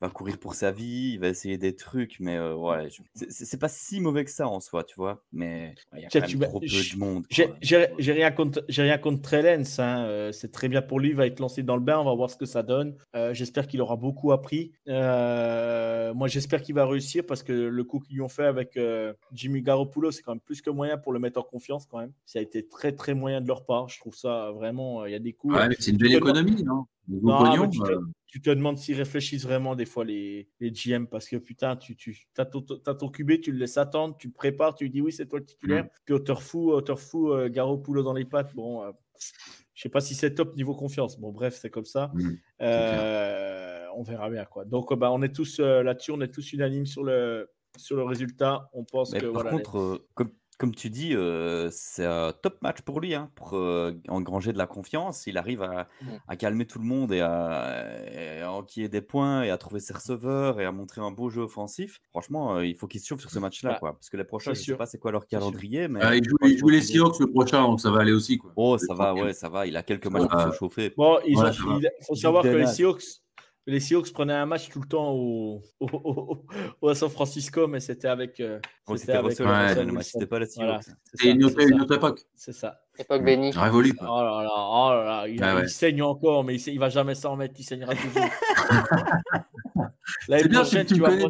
va courir pour sa vie, il va essayer des trucs, mais euh, ouais, je- c'est- pas si mauvais que ça en soi, tu vois. Mais ouais, il y a quand même trop peu de monde. J'ai rien contre, j'ai rien contre Trellens. Hein. euh, c'est très bien pour lui. Il va être lancé dans le bain. On va voir ce que ça donne. Euh, j'espère qu'il aura beaucoup appris. Euh, moi, j'espère qu'il va réussir parce que le coup qu'ils lui ont fait avec Jimmy Garoppolo, c'est quand même plus que moyen pour le mettre en confiance quand même. Ça a été très très moyen de leur part. Je trouve ça vraiment. Il y a des coups. Ouais, mais c'est une belle économie, non? Non, pognon, mais tu, te, euh, tu te demandes s'ils réfléchissent vraiment des fois les, les GM parce que putain, tu, tu as, ton, t'as ton QB, tu le laisses attendre, tu le prépares, tu lui dis oui, c'est toi le titulaire, puis on te refout, on te refout euh, Garoppolo dans les pattes. Bon, euh, je sais pas si c'est top niveau confiance. Bon, bref, c'est comme ça. Mm, Euh, on verra bien quoi. Donc, euh, bah, on est tous euh, là-dessus, on est tous unanimes sur le, sur le résultat. On pense Mais que par voilà. contre, euh, comme, comme tu dis, euh, c'est un top match pour lui, hein, pour euh, engranger de la confiance. Il arrive à, Mm. à calmer tout le monde et à, et à enquiller des points et à trouver ses receveurs et à montrer un beau jeu offensif. Franchement, euh, il faut qu'il se chauffe sur ce match-là, Bah, quoi. Parce que les prochains, je sais sûr. pas c'est quoi leur calendrier, mais euh, il joue, il les Seahawks le prochain, donc ça va aller aussi. Quoi. Oh, ça va, ouais, ça va. Il a quelques matchs pour se chauffer. Bon, Ouais, il faut savoir que les. Seahawks, les Seahawks prenaient un match tout le temps au, au, au- au- à San Francisco, mais c'était avec. euh, c'était c'était avec Ouais. Wilson. c'était pas la Voilà, Seahawks. c'est C'est ça, une, autre- une époque. c'est ça. époque bénie. Révolu. Quoi. Oh là là, oh là là, il, Ouais, ouais. il saigne encore, mais il, il va jamais s'en remettre, il saignera toujours. L'année C'est bien, tu, prochaine, tu tu me vas bien.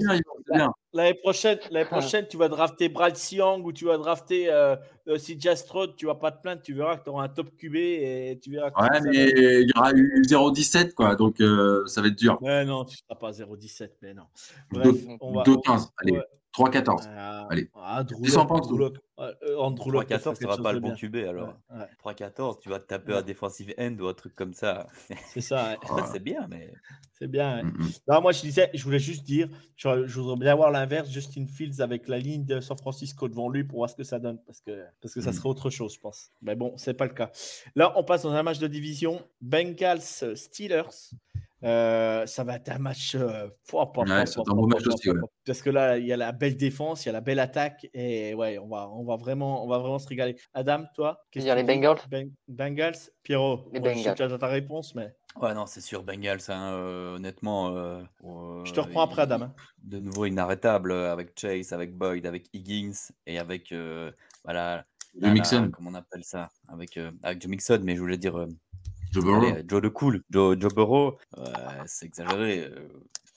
L'année prochaine, l'année Ah. prochaine, tu vas drafter Brad Young ou tu vas drafter euh, euh, CJ Stroud, tu vas pas te plaindre, tu verras que tu auras un top QB et tu verras que Ouais, mais il y aura eu 0,17, quoi, donc euh, ça va être dur. Ouais, non, tu seras pas 0,17, mais non. Bref, on va. 2,15, allez, ouais. 3,14. Ah, Allez. ah, Drew Descends Lock, pas en Drew dessous. Lock. Ouais, euh, Andrew Lock peut 3-4, faire ce quelque sera chose pas le bon. QB alors. Ouais, ouais, 3-14, tu vas te taper Ouais. un defensive end ou un truc comme ça. c'est ça, c'est bien, mais. c'est bien. ouais. Mm, mm. Non, moi, je disais, je voulais juste dire, je, je voudrais bien voir l'inverse, Justin Fields avec la ligne de San Francisco devant lui pour voir ce que ça donne, parce que, parce que ça Mm. serait autre chose, je pense. Mais bon, c'est pas le cas. Là, on passe dans un match de division, Bengals Steelers. Euh, ça va être un match. euh, Ouais, un aussi, pouah, ouais. pouah. Parce que là, il y a la belle défense, il y a la belle attaque. Et ouais, on va, on va, vraiment, on va vraiment se régaler. Adam, toi qu'est-ce dire que les Bengals Ben- Bengals? Pierrot, Les moi, je sais Bengals. que tu as ta réponse, mais Ouais, non, c'est sûr, Bengals, hein, euh, honnêtement. euh, je te euh, reprends après, Adam. hein. de nouveau inarrêtable euh, avec Chase, avec Boyd, avec Higgins et avec euh, voilà, là, Mixon, comment on appelle ça avec euh, avec Joe Mixon, mais je voulais dire euh, Joe Burrow. Joe the Cool, Joe, Joe Burrow, c'est exagéré, euh,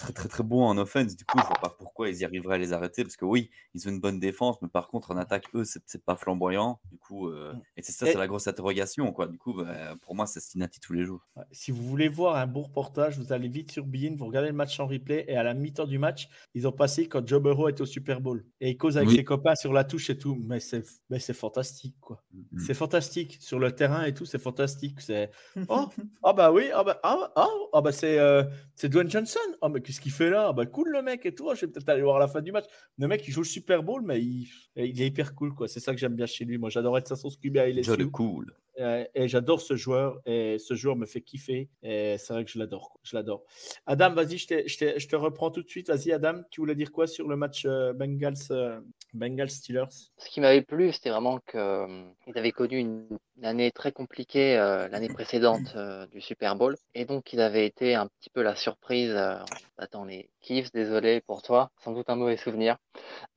très très très bon en offense. Du coup, je vois pas pourquoi ils y arriveraient à les arrêter parce que oui, ils ont une bonne défense, mais par contre en attaque eux c'est pas flamboyant. Du coup, euh, et c'est ça, c'est la grosse interrogation quoi. Du coup, bah, pour moi, c'est Cincinnati tous les jours. Si vous voulez voir un beau reportage, vous allez vite sur Bein, vous regardez le match en replay et à la mi-temps du match, ils ont passé quand Joe Burrow était au Super Bowl et il cause avec Oui. ses copains sur la touche et tout. Mais c'est, mais c'est fantastique, quoi. Mm. C'est fantastique sur le terrain et tout, c'est fantastique. C'est oh ah bah oui ah bah ah, ah bah c'est euh, c'est Dwayne Johnson. Ah mais qu'est-ce qu'il fait là? Ah bah cool le mec et tout. Je vais peut-être aller voir la fin du match. Le mec il joue le Super Bowl mais il, il est hyper cool quoi. C'est ça que j'aime bien chez lui. Moi j'adore être sa sauce QB à LSU. The Cool. Euh, et j'adore ce joueur et ce joueur me fait kiffer et c'est vrai que je l'adore je l'adore Adam vas-y je, je te reprends tout de suite vas-y Adam tu voulais dire quoi sur le match euh, Bengals euh, Bengals Steelers Ce qui m'avait plu, c'était vraiment qu'ils avaient connu une, une année très compliquée euh, l'année précédente euh, du Super Bowl. Et donc, ils avaient été un petit peu la surprise. euh, attends, les Chiefs, désolé pour toi, sans doute un mauvais souvenir.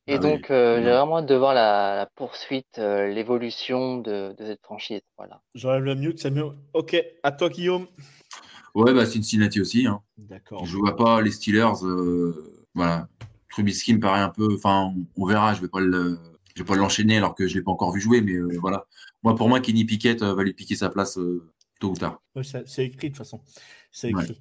Et Ah oui, donc, euh, j'ai vraiment hâte de voir la, la poursuite, euh, l'évolution de, de cette franchise. Voilà. j'enlève le mute c'est mieux ok à toi Guillaume Ouais, bah Cincinnati aussi. Hein. d'accord Je vois pas les Steelers. euh, voilà. Trubisky me paraît un peu. Enfin, on, verra. Je vais pas le. Je vais pas l'enchaîner alors que je l'ai pas encore vu jouer, mais euh, voilà. Moi, pour moi, Kenny Pickett euh, va lui piquer sa place euh, tôt ou tard. Ouais, c'est écrit de toute façon c'est écrit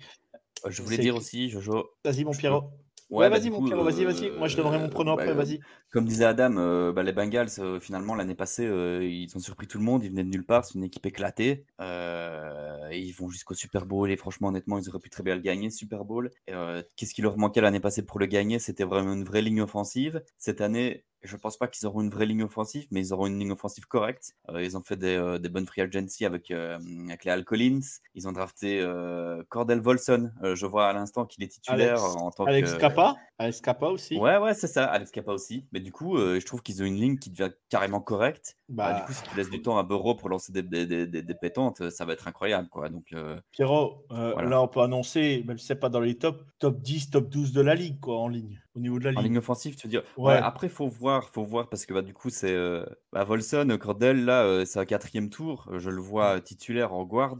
Je voulais dire écrit. aussi, Jojo. vas-y mon Pierrot Ouais, ouais, bah, vas-y mon Pierrot vas-y vas-y moi je donnerai mon euh, pronom bah, après euh, vas-y Comme disait Adam, euh, bah, les Bengals, euh, finalement, l'année passée, euh, ils ont surpris tout le monde. Ils venaient de nulle part. C'est une équipe éclatée. Euh, et ils vont jusqu'au Super Bowl. Et franchement, honnêtement, ils auraient pu très bien le gagner, Super Bowl. Euh, Qu'est-ce qui leur manquait l'année passée pour le gagner? C'était vraiment une vraie ligne offensive. Cette année, je pense pas qu'ils auront une vraie ligne offensive, mais ils auront une ligne offensive correcte. Euh, ils ont fait des, euh, des bonnes free agency avec, euh, avec les Al Collins. Ils ont drafté Cordell Volson. Je vois à l'instant qu'il est titulaire Alex- en tant Alex que. Kappa Alex Kappa aussi Ouais, ouais, c'est ça, Alex Kappa aussi. Mais du coup, je trouve qu'ils ont une ligne qui devient carrément correcte. Bah, bah du coup, si tu laisses du temps à Burrow pour lancer des, des, des, pétantes, ça va être incroyable. Quoi. Donc, Pierrot, Voilà. là on peut annoncer, même si c'est pas dans les tops, top 10, top 12 de la ligue, quoi, en ligne, au niveau de la en ligne. ligne offensive, tu veux dire? Ouais. Ouais, après, faut voir, faut voir, parce que bah, du coup, c'est euh, bah, Volson, Cordell, là, euh, c'est un quatrième tour. Je le vois titulaire en guard.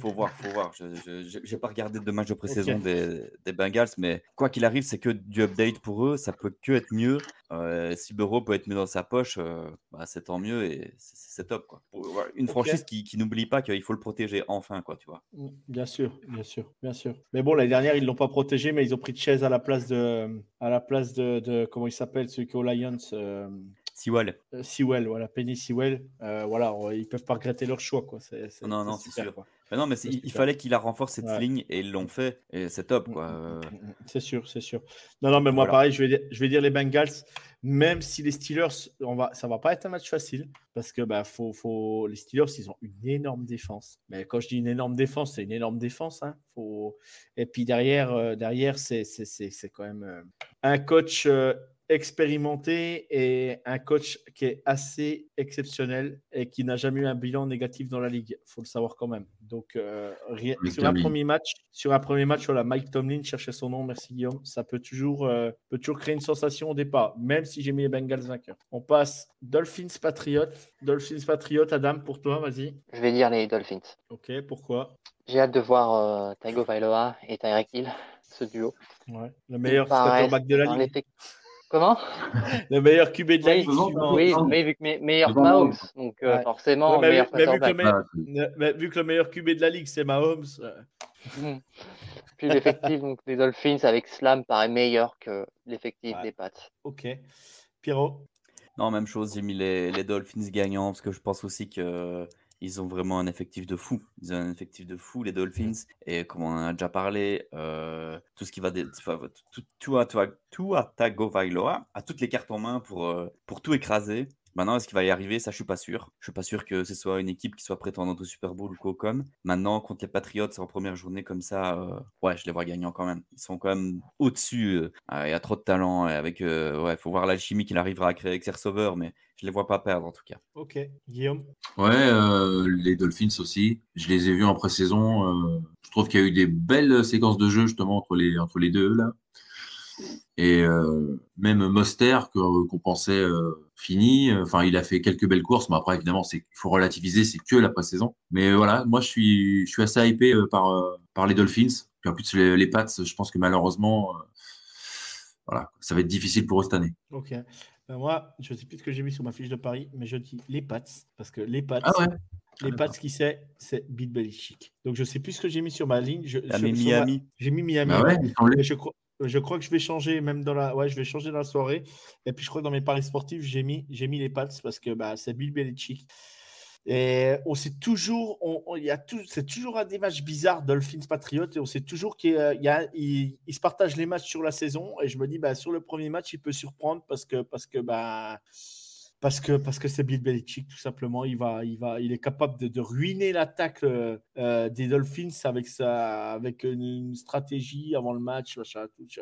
Faut voir, faut voir. Je n'ai pas regardé de match de pré-saison des, des Bengals, mais quoi qu'il arrive, c'est que du update pour eux. Ça peut que être mieux. Euh, si Burrow peut être mieux dans sa poche, euh, bah, c'est tant mieux et c'est top. Quoi. Une franchise qui, qui n'oublie pas qu'il faut le protéger enfin, quoi, tu vois. Mm, Bien sûr, bien sûr, bien sûr. Mais bon, l'année dernière, ils l'ont pas protégé, mais ils ont pris de chaise à la place de, à la place de, de- comment il s'appelle, celui qui est aux Lions, euh, Sewell. euh, Sewell, voilà, Penny Sewell. Euh, voilà, ils peuvent pas regretter leur choix, quoi. Non, non, c'est sûr. quoi. Mais non, mais il, fallait qu'il la renforce cette Ouais. ligne et ils l'ont fait et c'est top, quoi. Mm, Euh, mm, mm, C'est sûr, c'est sûr. Non, non, mais moi, Voilà. pareil, je vais, dire, je vais dire les Bengals, même si les Steelers, on va, ça va pas être un match facile, parce que bah, faut, faut, les Steelers, ils ont une énorme défense. Mais quand je dis une énorme défense, c'est une énorme défense. Hein. Faut... Et puis derrière, euh, derrière c'est, quand même euh, un coach expérimenté et un coach qui est assez exceptionnel et qui n'a jamais eu un bilan négatif dans la ligue. faut le savoir quand même. Donc, euh, sur un premier match, sur un premier match, voilà, Mike Tomlin cherchait son nom. Merci Guillaume. Ça peut toujours, euh, peut toujours créer une sensation au départ, même si j'ai mis les Bengals vainqueurs. On passe Dolphins Patriots. Dolphins Patriots, Adam, pour toi, vas-y. Je vais dire les Dolphins. Ok, pourquoi? J'ai hâte de voir euh, Taigo Vailoa et Tyreek Hill, ce duo. ouais. Le meilleur quarterback de la ligue. Comment? Le meilleur QB de la Oui, ligue. Oui, oui, vu que me- meilleur Mahomes, donc euh, Ouais. forcément Ouais, mais meilleur vu- mais vu que le c'est- Mais vu que le meilleur QB de la ligue, c'est Mahomes. euh, Mhm. Puis l'effectif des Dolphins avec Slam paraît meilleur que l'effectif Ouais. des Pats. Ok. Pierrot? Non, même chose, j'ai mis les, les Dolphins gagnants parce que je pense aussi que ils ont vraiment un effectif de fou. Ils ont un effectif de fou, les Dolphins. Et comme on en a déjà parlé, euh, tout ce qui va. dé- enfin, tout, tout, à, tout à Tagovailoa a toutes les cartes en main pour, euh, pour tout écraser. Maintenant, est-ce qu'il va y arriver? Ça, je suis pas sûr. Je suis pas sûr que ce soit une équipe qui soit prétendante au Super Bowl ou quoi comme. Maintenant, contre les Patriots en première journée comme ça, euh, ouais, je les vois gagnants quand même. Ils sont quand même au-dessus. euh, ah, Il y a trop de talent. Et avec, euh, ouais, faut voir l'alchimie qu'il arrivera à créer avec ses receveurs, mais je les vois pas perdre en tout cas. Ok, Guillaume? Ouais, euh, les Dolphins aussi. Je les ai vus en pré-saison. euh, je trouve qu'il y a eu des belles séquences de jeu justement entre les, entre les deux là. Et euh, même Moster, que- qu'on pensait euh, fini, euh, enfin, il a fait quelques belles courses, mais après, évidemment, c'est, il faut relativiser, c'est que la pré-saison. Mais euh, voilà, moi, je suis, je suis assez hypé euh, par, euh, par les Dolphins. Puis en plus, les, les Pats, je pense que malheureusement, euh, voilà, ça va être difficile pour eux cette année. Ok. Ben, moi, je sais plus ce que j'ai mis sur ma fiche de Paris, mais je dis les Pats, parce que les Pats, Ah ouais les Ah, Pats, qui c'est C'est Bill Belichick. Donc, je sais plus ce que j'ai mis sur ma ligne. Je, T'as je- mis sur ma- Miami. J'ai mis Miami. Bah ouais, ouais. je crois, je crois que je vais changer même dans la, ouais, je vais changer dans la soirée. Et puis je crois que dans mes paris sportifs, j'ai mis, j'ai mis les Pats parce que bah, c'est Bill Belichick. Et on sait toujours, on, y a tout, c'est toujours un des matchs bizarres Dolphins Patriots et on sait toujours qu'il y a, il y a- il- il se partagent les matchs sur la saison et je me dis bah sur le premier match il peut surprendre parce que parce que bah parce que parce que c'est Bill Belichick tout simplement. Il va il va il est capable de, de ruiner l'attaque euh, euh, des Dolphins avec sa avec une, une stratégie avant le match machin, tout, je-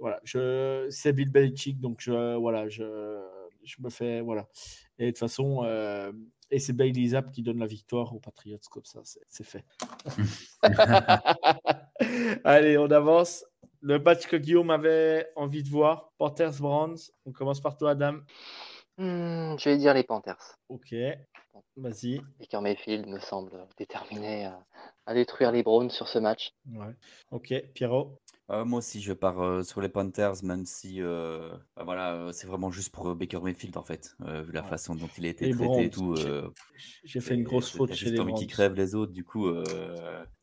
voilà. Je c'est Bill Belichick donc je voilà je je me fais voilà. Et de toute façon euh, et c'est Bailey Zapp qui donne la victoire aux Patriots comme ça c'est c'est fait. Allez on avance. Le match que Guillaume avait envie de voir Panthers Browns on commence par toi Adam Hmm, je vais dire les Panthers. ok vas-y Baker Mayfield me semble déterminé à, à détruire les Browns sur ce match. Ouais. Ok, Pierrot. Euh, moi aussi, je pars euh, sur les Panthers, même si euh, bah voilà, c'est vraiment juste pour Baker Mayfield en fait, vu la Ouais. façon dont il a été Les traité et tout. j'ai- fait une grosse faute chez les envie Browns. crèvent les autres, du coup.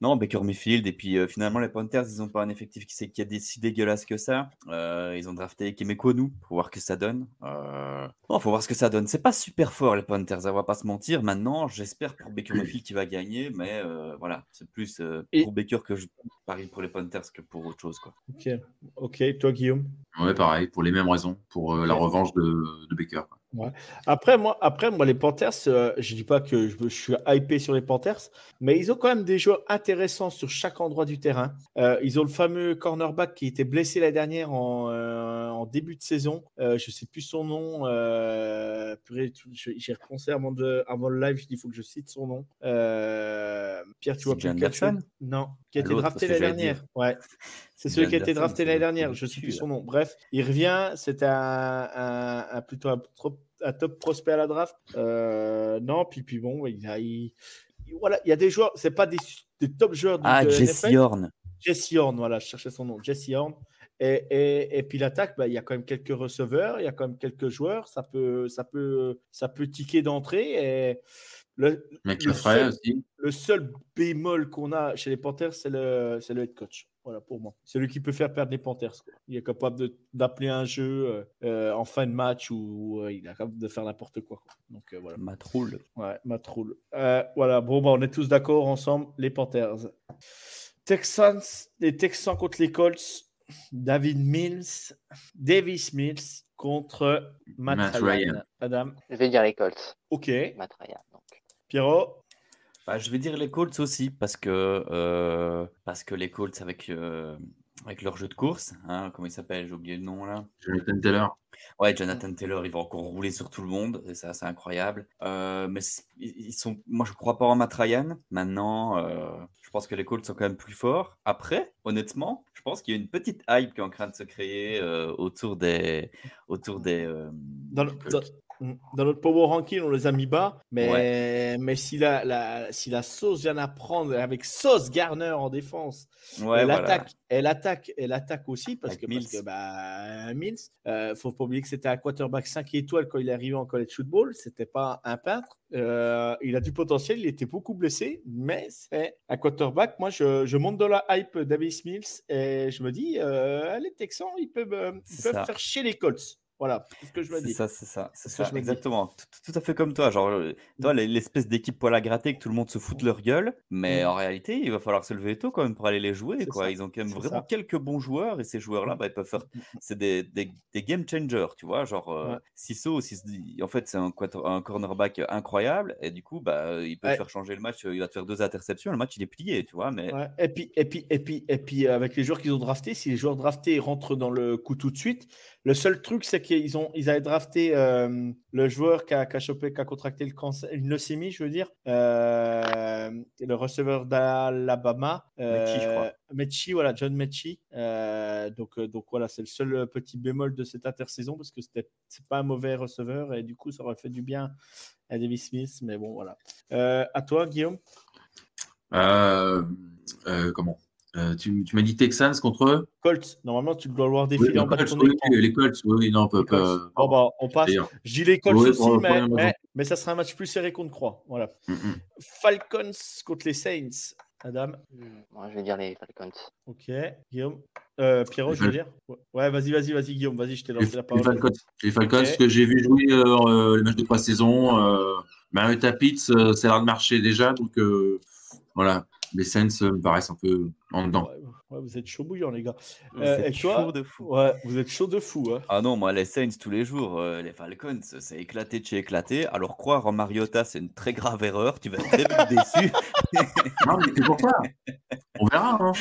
Non, Baker Mayfield, et puis finalement, les Panthers, ils n'ont pas un effectif qui, qui est des- si dégueulasse que ça. Ils ont drafté Kemekonu pour voir que ça donne. Non, faut voir ce que ça donne. C'est pas super fort, les Panthers, on va pas se mentir. Maintenant, j'espère pour Baker Mayfield qui va gagner, mais voilà, c'est plus Et- pour Baker que je parie pour les Panthers que pour autre chose, quoi. Ok, ok, toi Guillaume? Ouais, pareil, pour les mêmes raisons, pour euh, la revanche de, de Baker. quoi. Après moi, après moi les Panthers, euh, je dis pas que je, je suis hypé sur les Panthers, mais ils ont quand même des joueurs intéressants sur chaque endroit du terrain. Euh, ils ont le fameux cornerback qui était blessé la dernière en, euh, en début de saison. Euh, je sais plus son nom. J'ai repensé avant, de, avant le live. Je dis il faut que je cite son nom. Pierre, tu vois C'est plus John Anderson Non, qui a été L'autre, drafté l'année j'allais dernière. Ouais. C'est celui qui a été drafté c'est l'année dernière. Je du sais plus son nom. Bref, il revient. Un, un- un- plutôt un, trop- un top prospect à la draft. Euh, non, puis, puis bon, il a, il- il- voilà, il y a des joueurs. C'est pas des, des top joueurs de, Ah, de Jesse NFL. Horn. Jesse Horn, voilà, je cherchais son nom. Jesse Horn. Et, et, et puis l'attaque, bah, il y a quand même quelques receveurs, il y a quand même quelques joueurs. Ça peut, ça peut, ça peut ticker d'entrée. Et le, le seul- aussi. le seul bémol qu'on a chez les Panthers, c'est le, c'est le head coach. Voilà pour moi. C'est lui qui peut faire perdre les Panthers. quoi. Il est capable d'appeler un jeu euh, euh, en fin de match ou euh, il est capable de faire n'importe quoi, quoi. Donc euh, voilà. Matroul. Ouais, Matroul. Euh, voilà, bon, bah, on est tous d'accord ensemble. Les Panthers. Texans, les Texans contre les Colts. David Mills, Davis Mills contre Matt, Matt Ryan. Ryan. Adam? Je vais dire les Colts. Ok. Matt Ryan. Donc. Pierrot? Bah, je vais dire les Colts aussi parce que euh, parce que les Colts avec euh, avec leur jeu de course, hein, comment il s'appelle, j'ai oublié le nom là. Jonathan Taylor. Ouais, Jonathan Taylor, il va encore rouler sur tout le monde, et ça c'est incroyable. Euh, mais ils ils sont, moi je crois pas en Matt Ryan. Maintenant, euh, je pense que les Colts sont quand même plus forts. Après, honnêtement, je pense qu'il y a une petite hype qui est en train de se créer euh, autour des autour des euh, Dans, le- dans- dans notre Power Ranking, on les a mis bas, mais, mais si, la, la- si la sauce vient à prendre avec Sauce Garner en défense, ouais, elle, voilà. attaque, elle attaque, elle attaque aussi parce Avec que, parce Mills. que bah, Mills, euh, faut pas oublier que c'était un quarterback 5 étoiles quand il est arrivé en college football, c'était pas un peintre. Euh, il a du potentiel, il était beaucoup blessé, mais c'est un quarterback. Moi, je, je monte dans la hype Davis Mills et je me dis, euh, les Texans, ils peuvent, ils peuvent faire chier les Colts. Voilà, c'est ce que je me C'est dis. ça, c'est ça, c'est ça, dis. exactement. Tout, tout à fait comme toi. Genre, euh, toi, l'es- l'espèce d'équipe poil à gratter que tout le monde se fout de leur gueule, mais Mm. en réalité, il va falloir se lever tôt quand même pour aller les jouer, C'est quoi. ça, Ils ont quand même c'est vraiment ça. quelques bons joueurs et ces joueurs-là, Mm. bah, ils peuvent faire. C'est des, des, des game changers, tu vois. Genre, euh, Ouais. Sisso, en fait, c'est un, cornerback incroyable et du coup, bah, il peut te faire changer le match. Il va te faire deux interceptions, le match, il est plié, tu vois. Mais Ouais. Et puis, et puis, et puis, et puis, euh, avec les joueurs qu'ils ont draftés, si les joueurs draftés rentrent dans le coup tout de suite, le seul truc, c'est qu'ils ont, ils avaient drafté euh, le joueur qui a, qui a chopé, qui a contracté le cancer, une leucémie, je veux dire, euh, le receveur d'Alabama, Mechie, je crois. euh, Mechie, voilà, John Mechie. Euh, donc, donc voilà, c'est le seul petit bémol de cette intersaison parce que c'était, c'est pas un mauvais receveur et du coup, ça aurait fait du bien à Davis Smith, mais bon, voilà. Euh, à toi, Guillaume? Euh, euh, comment? Euh, Tu, tu m'as dit Texans contre eux Colts, normalement, tu dois le voir Oui, défiler les en bas de Colts, ton oui, écran. oui, les Colts, oui, non, on peut Les pas. Bon, bah, on passe. dis les Colts Oui, aussi, mais, la même mais, ça sera un match plus serré qu'on ne croit. Voilà. Mm, mm. Falcons contre les Saints. Adam. Moi, je vais dire les Falcons. Ok. Guillaume. Euh, Pierrot, Les je veux dire. Ouais, vas-y, vas-y, vas-y, Guillaume. Vas-y, je t'ai Les, lancé la les parole. Falcons, les Falcons, ce que j'ai vu jouer euh, euh, les matchs de pré-saison, euh, Mariota Pitts, euh, ça a l'air de marcher déjà, donc euh, voilà, les Saints me paraissent un peu en dedans. Ouais, ouais, vous êtes chaud bouillant, les gars. Vous Euh, êtes et toi chaud de fou. Ouais, vous êtes chaud de fou. Hein. Ah non, moi, les Saints tous les jours, euh, les Falcons, c'est éclaté de chez éclaté. Alors, croire en Mariota, c'est une très grave erreur. Tu vas être très vite déçu. Non, mais c'est pour ça. On verra. hein.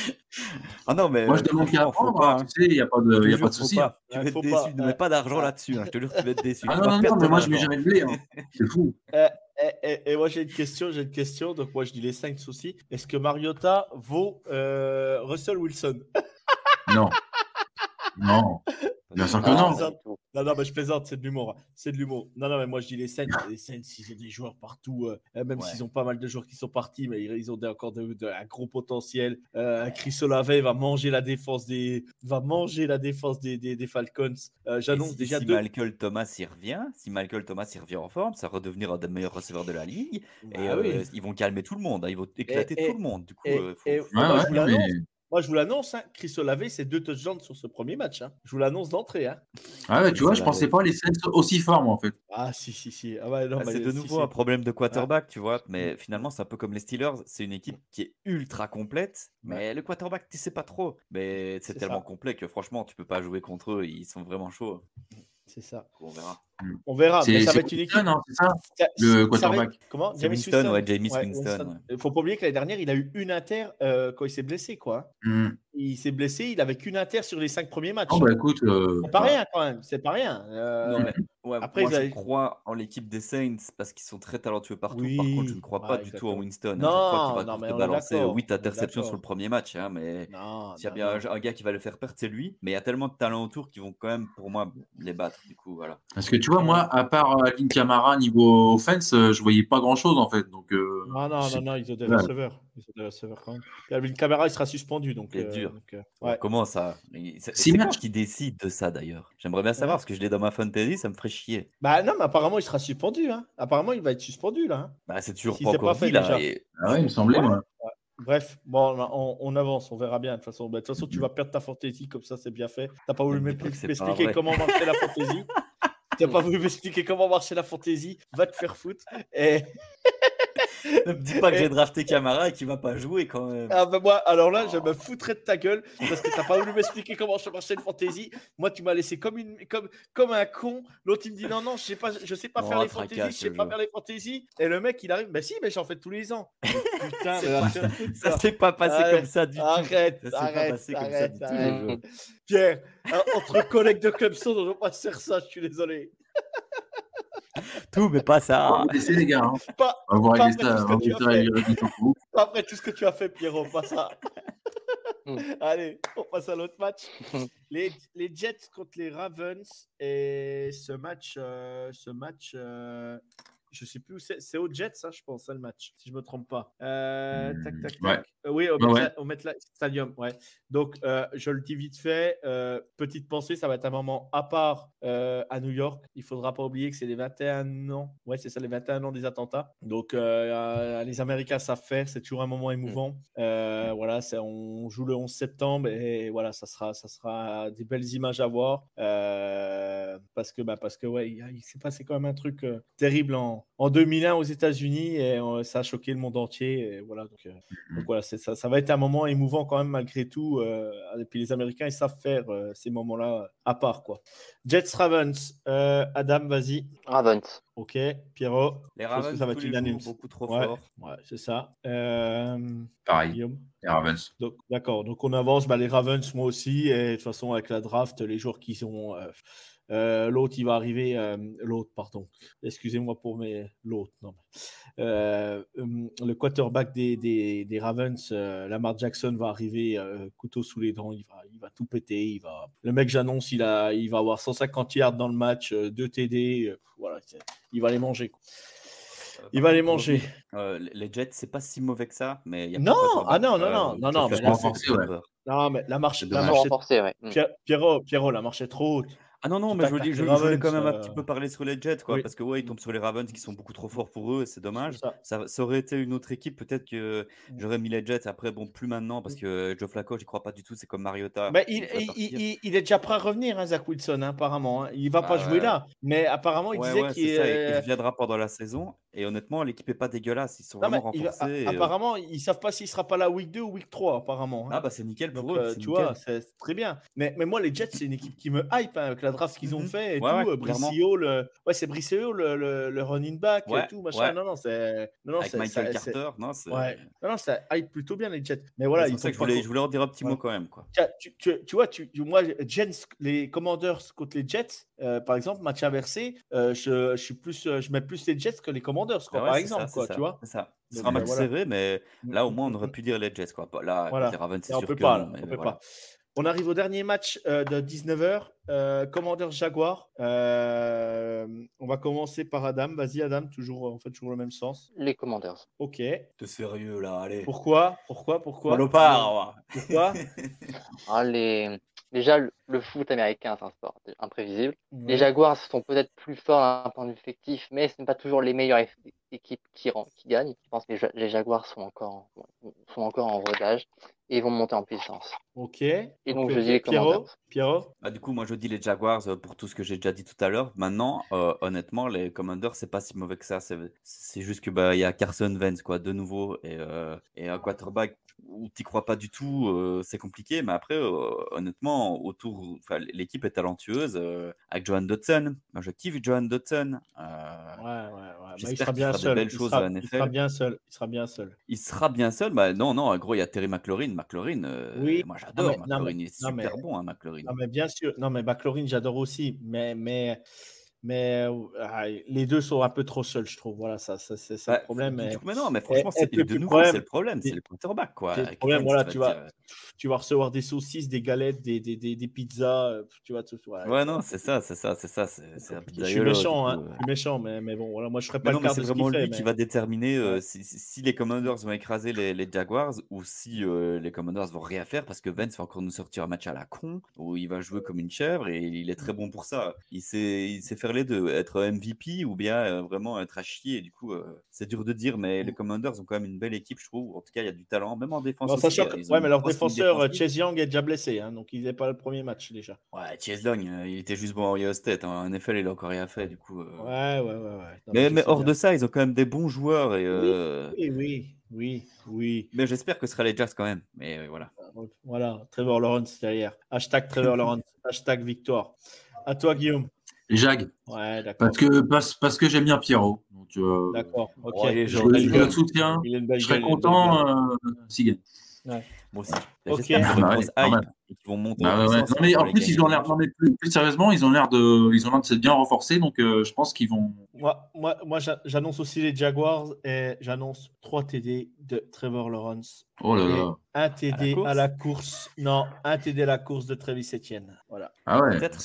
Ah non, mais Moi, je demande qu'à franchement, faut apprendre. pas, hein, hein. tu sais, il n'y a pas de, y a jure, pas de souci. pas. Tu Ouais, vas être déçu. pas. Ne mets pas d'argent là-dessus. hein. Je te jure, tu vas être déçu. Ah Tu non, non, non, mais moi, je ne mets jamais de blé. hein. C'est fou. Et, et- et moi, j'ai une question. J'ai une question. Donc, moi, je dis les Saints aussi. Est-ce que Mariota vaut euh, Russell Wilson Non. Non. Bien sûr que Ah, non. Non, non, mais je plaisante, c'est de l'humour. hein. C'est de l'humour. Non, non, mais moi je dis les Saints. Les Saints, ils ont des joueurs partout. euh, euh, même Ouais. s'ils ont pas mal de joueurs qui sont partis, mais ils, ont des- encore de- de- un gros potentiel. Euh, Chris Olave va manger la défense des, va manger la défense des, des, des Falcons. Euh, J'annonce si, déjà si deux. Michael Thomas y revient, si Michael Thomas y revient en forme, ça va redevenir un des meilleurs receveurs de la ligue. Et oui. euh, ils vont calmer tout le monde. hein, Ils vont éclater et- tout le monde. Du coup, et- euh, faut- Ouais, ouais, mais- Moi, je vous l'annonce. Hein, Chris Olave, c'est deux touchdowns sur ce premier match. hein. Je vous l'annonce d'entrée. Hein. Ah ouais, tu vois, je pensais aller. pas les Saints aussi forts, moi, en fait. Ah, si, si, si. Ah, ouais, non, Ah, mais c'est de nouveau si. un problème de quarterback, tu vois. Mais finalement, c'est un peu comme les Steelers. C'est une équipe qui est ultra complète. Mais le quarterback, tu sais pas trop. Mais c'est C'est tellement ça. complet que franchement, tu peux pas jouer contre eux. Ils sont vraiment chauds. C'est ça. On verra. On verra. C'est Mais ça va être une équipe. Winston, hein, ça Ça- le être- quarterback. Comment C'est Jameis Winston, ouais, Jameis Winston, Il faut pas oublier que l'année dernière, il a eu une inter euh, quand il s'est blessé. quoi. Hmm. Il s'est blessé, il avait qu'une inter sur les cinq premiers matchs. Oh, bah écoute. euh, c'est pas rien quand même. C'est pas rien. Euh, Non, mais ouais, après, moi, je crois en l'équipe des Saints parce qu'ils sont très talentueux partout. Par contre, je ne crois pas ouais, du tout en Winston. hein. Non, je crois qu'il va non, te mais on est balancer d'accord, 8 on est interceptions sur le premier match. hein, mais s'il y a bien un, gars qui va le faire perdre, c'est lui. Mais il y a tellement de talents autour qui vont quand même, pour moi, les battre. Du coup, voilà. Parce que tu vois, moi, à part euh, Alvin Kamara niveau offense, euh, je voyais pas grand chose en fait. Donc, euh, Non, non, c'est- non, non, ils ont des Ouais. receveurs. Ils ont des receveurs quand même. Alvin Kamara, il sera suspendu. Donc, Il est euh, dur. donc, euh, Ouais, ouais. Comment ça C'est c'est matchs. qui décide de ça d'ailleurs? J'aimerais bien savoir parce que je l'ai dans ma fantasy, ça me ferait chier. Bah non, mais apparemment, il sera suspendu. Hein. Apparemment, il va être suspendu là. hein. Bah, c'est toujours Si pas c'est encore pas fait dit là. déjà. et- Ah ouais, il me semblait. moi. Bref, bon, on, on avance, on verra bien. De toute façon, Bah, de toute façon tu vas perdre ta fantaisie, comme ça, c'est bien fait. T'as pas voulu c'est m'expliquer comment marchait la fantaisie. T'as pas voulu m'expliquer comment marchait la fantaisie. Va te faire foutre. Et... Ne me dis pas que j'ai drafté Camara et qu'il va pas jouer quand même. Ah bah moi, alors là, je me foutrais de ta gueule parce que t'as pas voulu m'expliquer comment marchait une fantaisie. Moi, tu m'as laissé comme, une, comme, comme un con. L'autre, il me dit non, non, je sais pas, je sais pas Oh, faire les fantaisies, je sais le pas jeu. faire les fantaisies. Et le mec, il arrive, bah si, mais j'en fais tous les ans. Putain, mais pas- Ça ça. s'est pas passé Arrête, comme ça du tout. Arrête, Ça s'est pas arrête, comme ça arrête, du tout, arrête. le. Pierre, hein, entre collègues de Clemson, on ne va pas faire ça, je suis désolé. Tout, mais pas ça. On va laisser les gars. hein. Pas, On va régler après ça. pas après tout ce que tu as fait, Pierrot, pas ça. Hmm. Allez, on passe à l'autre match. Les, les Jets contre les Ravens. Et ce match, euh, ce match euh, je sais plus où c'est. C'est au Jets, ça, je pense, ça, le match, si je me trompe pas. Euh, tac, tac, ouais. tac. Euh, oui, au, Ouais, ouais. MetLife Stadium, ouais. Donc, euh, je le dis vite fait. petite pensée, ça va être un moment à part à New York. Il faudra pas oublier que c'est les 21 ans. Ouais, c'est ça, les 21 ans des attentats. Donc, les Américains savent faire. C'est toujours un moment émouvant. Euh, voilà, on joue le 11 septembre et voilà, ça sera, ça sera des belles images à voir. Parce que, bah, parce que ouais, il, il s'est passé quand même un truc terrible en, en 2001 aux États-Unis et euh, ça a choqué le monde entier. Et voilà, donc, euh, donc voilà, ça, ça va être un moment émouvant quand même malgré tout. euh, et puis les Américains, ils savent faire euh, ces moments-là à part quoi. Jets Ravens, euh, Adam, vas-y. Ravens. Ok, Pierrot. Les Je pense que Ravens, ça va tous être unanime. beaucoup trop Ouais, fort. ouais, c'est ça. Euh, Pareil, Guillaume. les Ravens. Donc, d'accord. Donc, on avance. Bah, les Ravens, moi aussi. Et de toute façon, avec la draft, les joueurs qui sont. Euh, l'autre, il va arriver. euh, l'autre, pardon. Excusez-moi pour mes. L'autre, non. Euh, hum, le quarterback des, des, des Ravens, euh, Lamar Jackson, va arriver euh, couteau sous les dents. Il va, il va tout péter. Il va... Le mec, j'annonce, il, a, il va avoir 150 yards dans le match, 2 TD. euh, voilà, il va les manger. quoi. Il va les manger. euh, les Jets, c'est pas si mauvais que ça, mais il y a Non, ah non, non, Euh, non, non, non, mais ouais. peur. Non, mais la marche, la marche est renforcer, ouais. Pierrot, Pierrot, la marche est trop haute. Ah non, non, mais je voulais, je, les je voulais quand même un euh, petit peu parler sur les Jets, quoi, oui. parce que ouais, ils tombent sur les Ravens qui sont beaucoup trop forts pour eux, et c'est dommage. C'est ça. Ça, ça aurait été une autre équipe, peut-être que Mm. j'aurais mis les Jets. Après, bon, plus maintenant, parce que Joe Flacco, j'y crois pas du tout. C'est comme Mariota. Ben, il est déjà prêt à revenir, hein, Zach Wilson, hein, apparemment. hein. Il va pas Bah, jouer ouais. là. Mais apparemment, il Ouais, disait ouais, qu'il. Il est. reviendra pendant la saison. Et honnêtement, l'équipe est pas dégueulasse. Ils sont Non, vraiment il renforcés. a- euh, apparemment, ils savent pas s'il sera pas là week 2 ou week 3, apparemment. hein. Ah bah c'est nickel Donc, pour eux. euh, tu nickel. vois, c'est très bien. Mais, mais moi, les Jets, c'est une équipe qui me hype hein, avec la draft qu'ils ont Mhm. fait et Ouais, tout. ouais, euh. Bricio, le... ouais, c'est Bricio, le, le, le running back Ouais, et tout, machin. Non, non, c'est. Non, non, Avec Michael ça- Carter, non, c'est Ouais. Non, non, ça hype plutôt bien les Jets. Mais voilà, c'est ça que je voulais, je voulais en dire un petit mot quand même. Quoi. Tu, tu- tu vois, tu, moi, Jets, les Commanders contre les Jets, euh, par exemple, match inversé, euh, je, je suis plus, je mets plus les Jets que les Commanders, quoi, Ah ouais, par exemple, ça, c'est quoi, ça, tu vois. c'est ça. Ce sera un euh, match voilà. serré, mais là au Mm, moins on mm, aurait mm. pu dire les Jets. Quoi. Bah, Là, Voilà. contre les Ravens, c'est Là, on sûr peut que pas, non, on peut voilà. pas. On arrive au dernier match euh, de 19h. Commanders Jaguar. Euh, on va commencer par Adam. Vas-y, Adam, toujours, on fait toujours le même sens. Les Commanders. Ok. T'es sérieux là, allez. Pourquoi? Pourquoi? Pourquoi? Salopard Pourquoi? Ah, les... Déjà, le, le foot américain, c'est un sport imprévisible. Les. Jaguars sont peut-être plus forts d'un point de vue effectif, mais ce n'est pas toujours les meilleures équipes qui, gagnent. Je pense que les, Ja- les Jaguars sont encore, sont encore en rodage et vont monter en puissance. Ok. Et donc, je dis les Pierrot Commanders. Pierrot Bah, du coup, moi je dis les Jaguars euh, pour tout ce que j'ai déjà dit tout à l'heure. Maintenant, euh, honnêtement, les Commanders, c'est pas si mauvais que ça. C'est juste que bah il y a Carson Wentz quoi, de nouveau et, euh, et un quarterback où t'y crois pas du tout, euh, c'est compliqué. Mais après, euh, honnêtement, autour, l'équipe est talentueuse euh, avec Johan Dotson. Moi, je kiffe Johan Dotson. Euh, Ouais, ouais, ouais. Bah, il sera bien seul. il, sera, il bien seul. Il sera bien seul. Il sera bien seul. Bah non, non. En gros, il y a Terry McLaurin. McLaurin, Oui. moi Non, j'adore. non, McLaurin, mais- il est non, mais- super bon, hein, McLaurin. Non, mais bien sûr. Non, mais McLaurin, j'adore aussi. Mais, mais, mais euh, les deux sont un peu trop seuls, je trouve. Voilà, ça, ça c'est Bah, le problème. du mais- mais non, mais franchement, c'est le problème- le problème, c'est le quarterback, quoi. le Avec problème, voilà, vas tu dire, vas- tu vas recevoir des saucisses, des galettes, des, des, des, des pizzas. euh, Tu vois, tout, euh, Ouais, non, c'est ça, c'est ça, c'est ça, c'est Je suis méchant, hein, euh. je suis méchant, mais, mais bon, voilà, moi je ferais Mais pas non, le mais quart c'est vraiment lui fait. qui mais- va déterminer euh, Ouais. si, si- si les Commanders vont écraser les, les Jaguars ou si euh, les Commanders vont rien faire parce que Vance va encore nous sortir un match à la con où il va jouer comme une chèvre et il est très bon pour ça. Il sait, il sait faire les deux, être MVP ou bien euh, vraiment être à chier. Et du coup, euh, c'est dur de dire, mais les Commanders ont quand même une belle équipe, je trouve. En tout cas, il y a du talent, même en défense. Bon, aussi, sachant euh, que- ouais, mais leur défenseur. Chase Young est déjà blessé, hein, donc il n'est pas le premier match déjà. Ouais, Chase euh, il était juste bon en Ohio State. hein. En NFL, il a encore rien fait, du coup. euh. Ouais, ouais, ouais. ouais. Non, Mais, hors bien. de ça, ils ont quand même des bons joueurs. Et, euh, Oui, oui, oui, oui. Mais j'espère que ce sera les Jazz quand même. Mais voilà. Voilà, Trevor Lawrence derrière. Hashtag Trevor Lawrence, hashtag victoire. À toi, Guillaume. Les Jag. Ouais, d'accord. Parce que, parce, parce que j'aime bien Pierrot. Euh, D'accord, ok. Je, gentil. je le soutiens. Je serais content s'il gagne. Moi aussi. Ok. J'espère qu'ils Ah ouais, hype et qu'ils vont monter Ah en ouais, ouais. puissance Non, mais en plus, ils ont l'air, matchs. non, mais plus, plus sérieusement, ils ont l'air de, ils ont l'air de s'être bien renforcés, donc euh, je pense qu'ils vont. Moi, moi, moi j'a- j'annonce aussi les Jaguars et j'annonce 3 TD de Trevor Lawrence. Oh là Et là. un TD à la course. Non, un TD à la course de Travis Etienne. Voilà. Ah ouais, Peut-être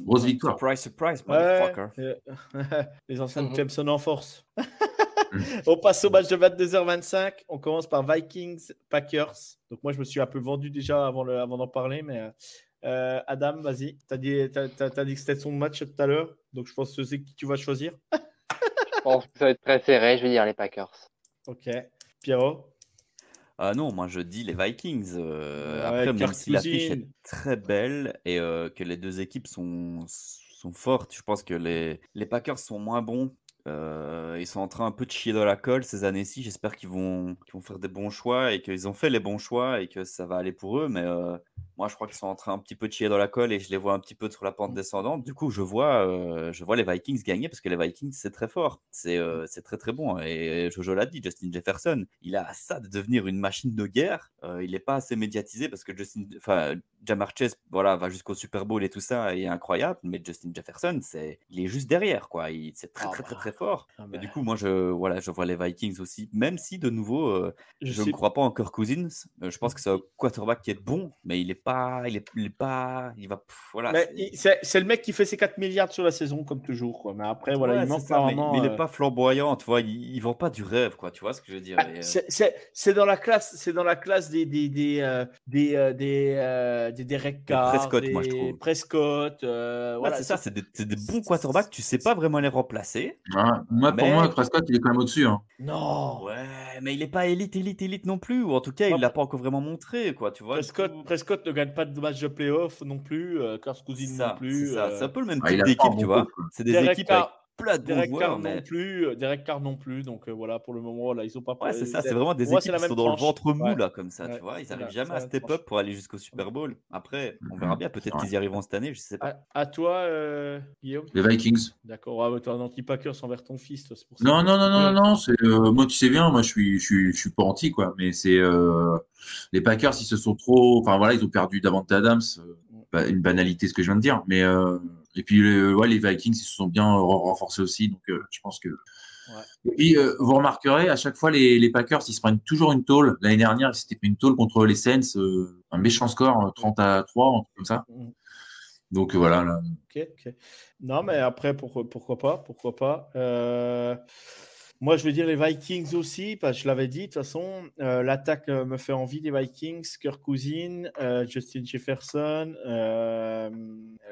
grosse victoire. Surprise, surprise, Ouais, motherfucker. euh, les anciens de Mhm. Clemson en force. on passe au match de 22h25. On commence par Vikings Packers. Donc moi je me suis un peu vendu déjà avant le- avant d'en parler, mais euh, Adam, vas-y. T'as dit, t'as, t'as- t'as dit que c'était son match tout à l'heure, donc je pense que c'est qui tu vas choisir. Je pense que ça va être très serré. Je vais dire les Packers. Ok. Pierrot? Ah non, moi je dis les Vikings. euh, Ouais, après, même si l'affiche est très belle et euh, que les deux équipes sont, sont fortes, je pense que les, les Packers sont moins bons. Euh, ils sont en train un peu de chier dans la colle ces années-ci. J'espère qu'ils vont, qu'ils vont faire des bons choix et qu'ils ont fait les bons choix et que ça va aller pour eux. Mais euh, moi, je crois qu'ils sont en train un petit peu de chier dans la colle et je les vois un petit peu sur la pente descendante. Du coup, je vois, euh, je vois les Vikings gagner parce que les Vikings, c'est très fort. C'est euh, c'est très très bon. Et Jojo l'a dit, Justin Jefferson, il a ça de devenir une machine de guerre. Euh, il n'est pas assez médiatisé parce que Justin, enfin, Jamar Chase, voilà, va jusqu'au Super Bowl et tout ça, et est incroyable. Mais Justin Jefferson, c'est, il est juste derrière, quoi. Il, c'est très Ah très très bah. très fort. Et bah, du coup, moi, je, voilà, je vois les Vikings aussi, même si de nouveau, euh, je ne crois pas en Kirk Cousins. Euh, je pense que c'est un quarterback qui est bon, mais il est pas, il est, il est pas, il va, pff, voilà. Mais c'est- il- le mec qui fait ses 4 milliards sur la saison, comme toujours. Quoi. Mais après, voilà, Ouais, il manque ça, mais, vraiment. mais il euh, n'est pas flamboyant, tu vois. Il, il vend pas du rêve, quoi. Tu vois ce que je veux dire. Ah, euh, c'est- dans la classe, c'est dans la classe des des des euh, des euh, des, euh, des Derek Carr, Prescott, moi, je des trouve. Prescott, euh, ouais, voilà, c'est ça, c'est des, c'est des bons quarterbacks. Tu sais pas vraiment les remplacer. Ouais. Moi, pour Mais- moi, Prescott, il est quand même au-dessus. Hein. Non, Ouais, mais il est pas élite, élite, élite non plus. Ou en tout cas, il l'a pas encore vraiment montré, quoi. Tu vois. Prescott, coup, Prescott ne gagne pas de match de playoff non plus, euh, ça, non plus. c'est euh, C'est un peu le même Ah, type d'équipe, tu vois. C'est des Derek équipes avec plein de bons Derek joueurs, Carr mais non plus, euh, Derek Carr non plus, donc euh, voilà pour le moment là ils ont pas. ouais, c'est ça. C'est vraiment des moi, équipes qui sont dans le ventre mou Ouais. là, comme ça, Ouais, tu vois. Ils c'est arrivent la- jamais à step tranche. up pour aller jusqu'au Super Bowl. Après, on verra bien. Peut-être Ouais. qu'ils y arriveront cette année, je sais pas. À, à toi, euh, Guillaume? Les Vikings. D'accord, ah, t'es un anti-Packers envers ton fils, toi, c'est pour ça. Non, non, non, non, non, non. C'est euh, moi, tu sais bien, moi, je suis, je suis, je suis pas anti, quoi. Mais c'est euh, les Packers, ils se sont trop. Enfin voilà, ils ont perdu Davante Adams. bah, une banalité, ce que je viens de dire. Mais euh, et puis euh, ouais, les Vikings, ils se sont bien euh, renforcés aussi. Donc euh, je pense que. Et puis euh, vous remarquerez, à chaque fois, les, les Packers, ils se prennent toujours une tôle. L'année dernière, ils s'étaient pris une tôle contre les Saints, euh, un méchant score, euh, 30 à 3, un truc comme ça. Mm. Donc voilà. Là. Non, mais après, pourquoi, pourquoi pas Pourquoi pas Euh, Moi, je vais dire les Vikings aussi, parce que je l'avais dit, de toute façon, euh, l'attaque euh, me fait envie des Vikings, Kirk Cousins, euh, Justin Jefferson, euh,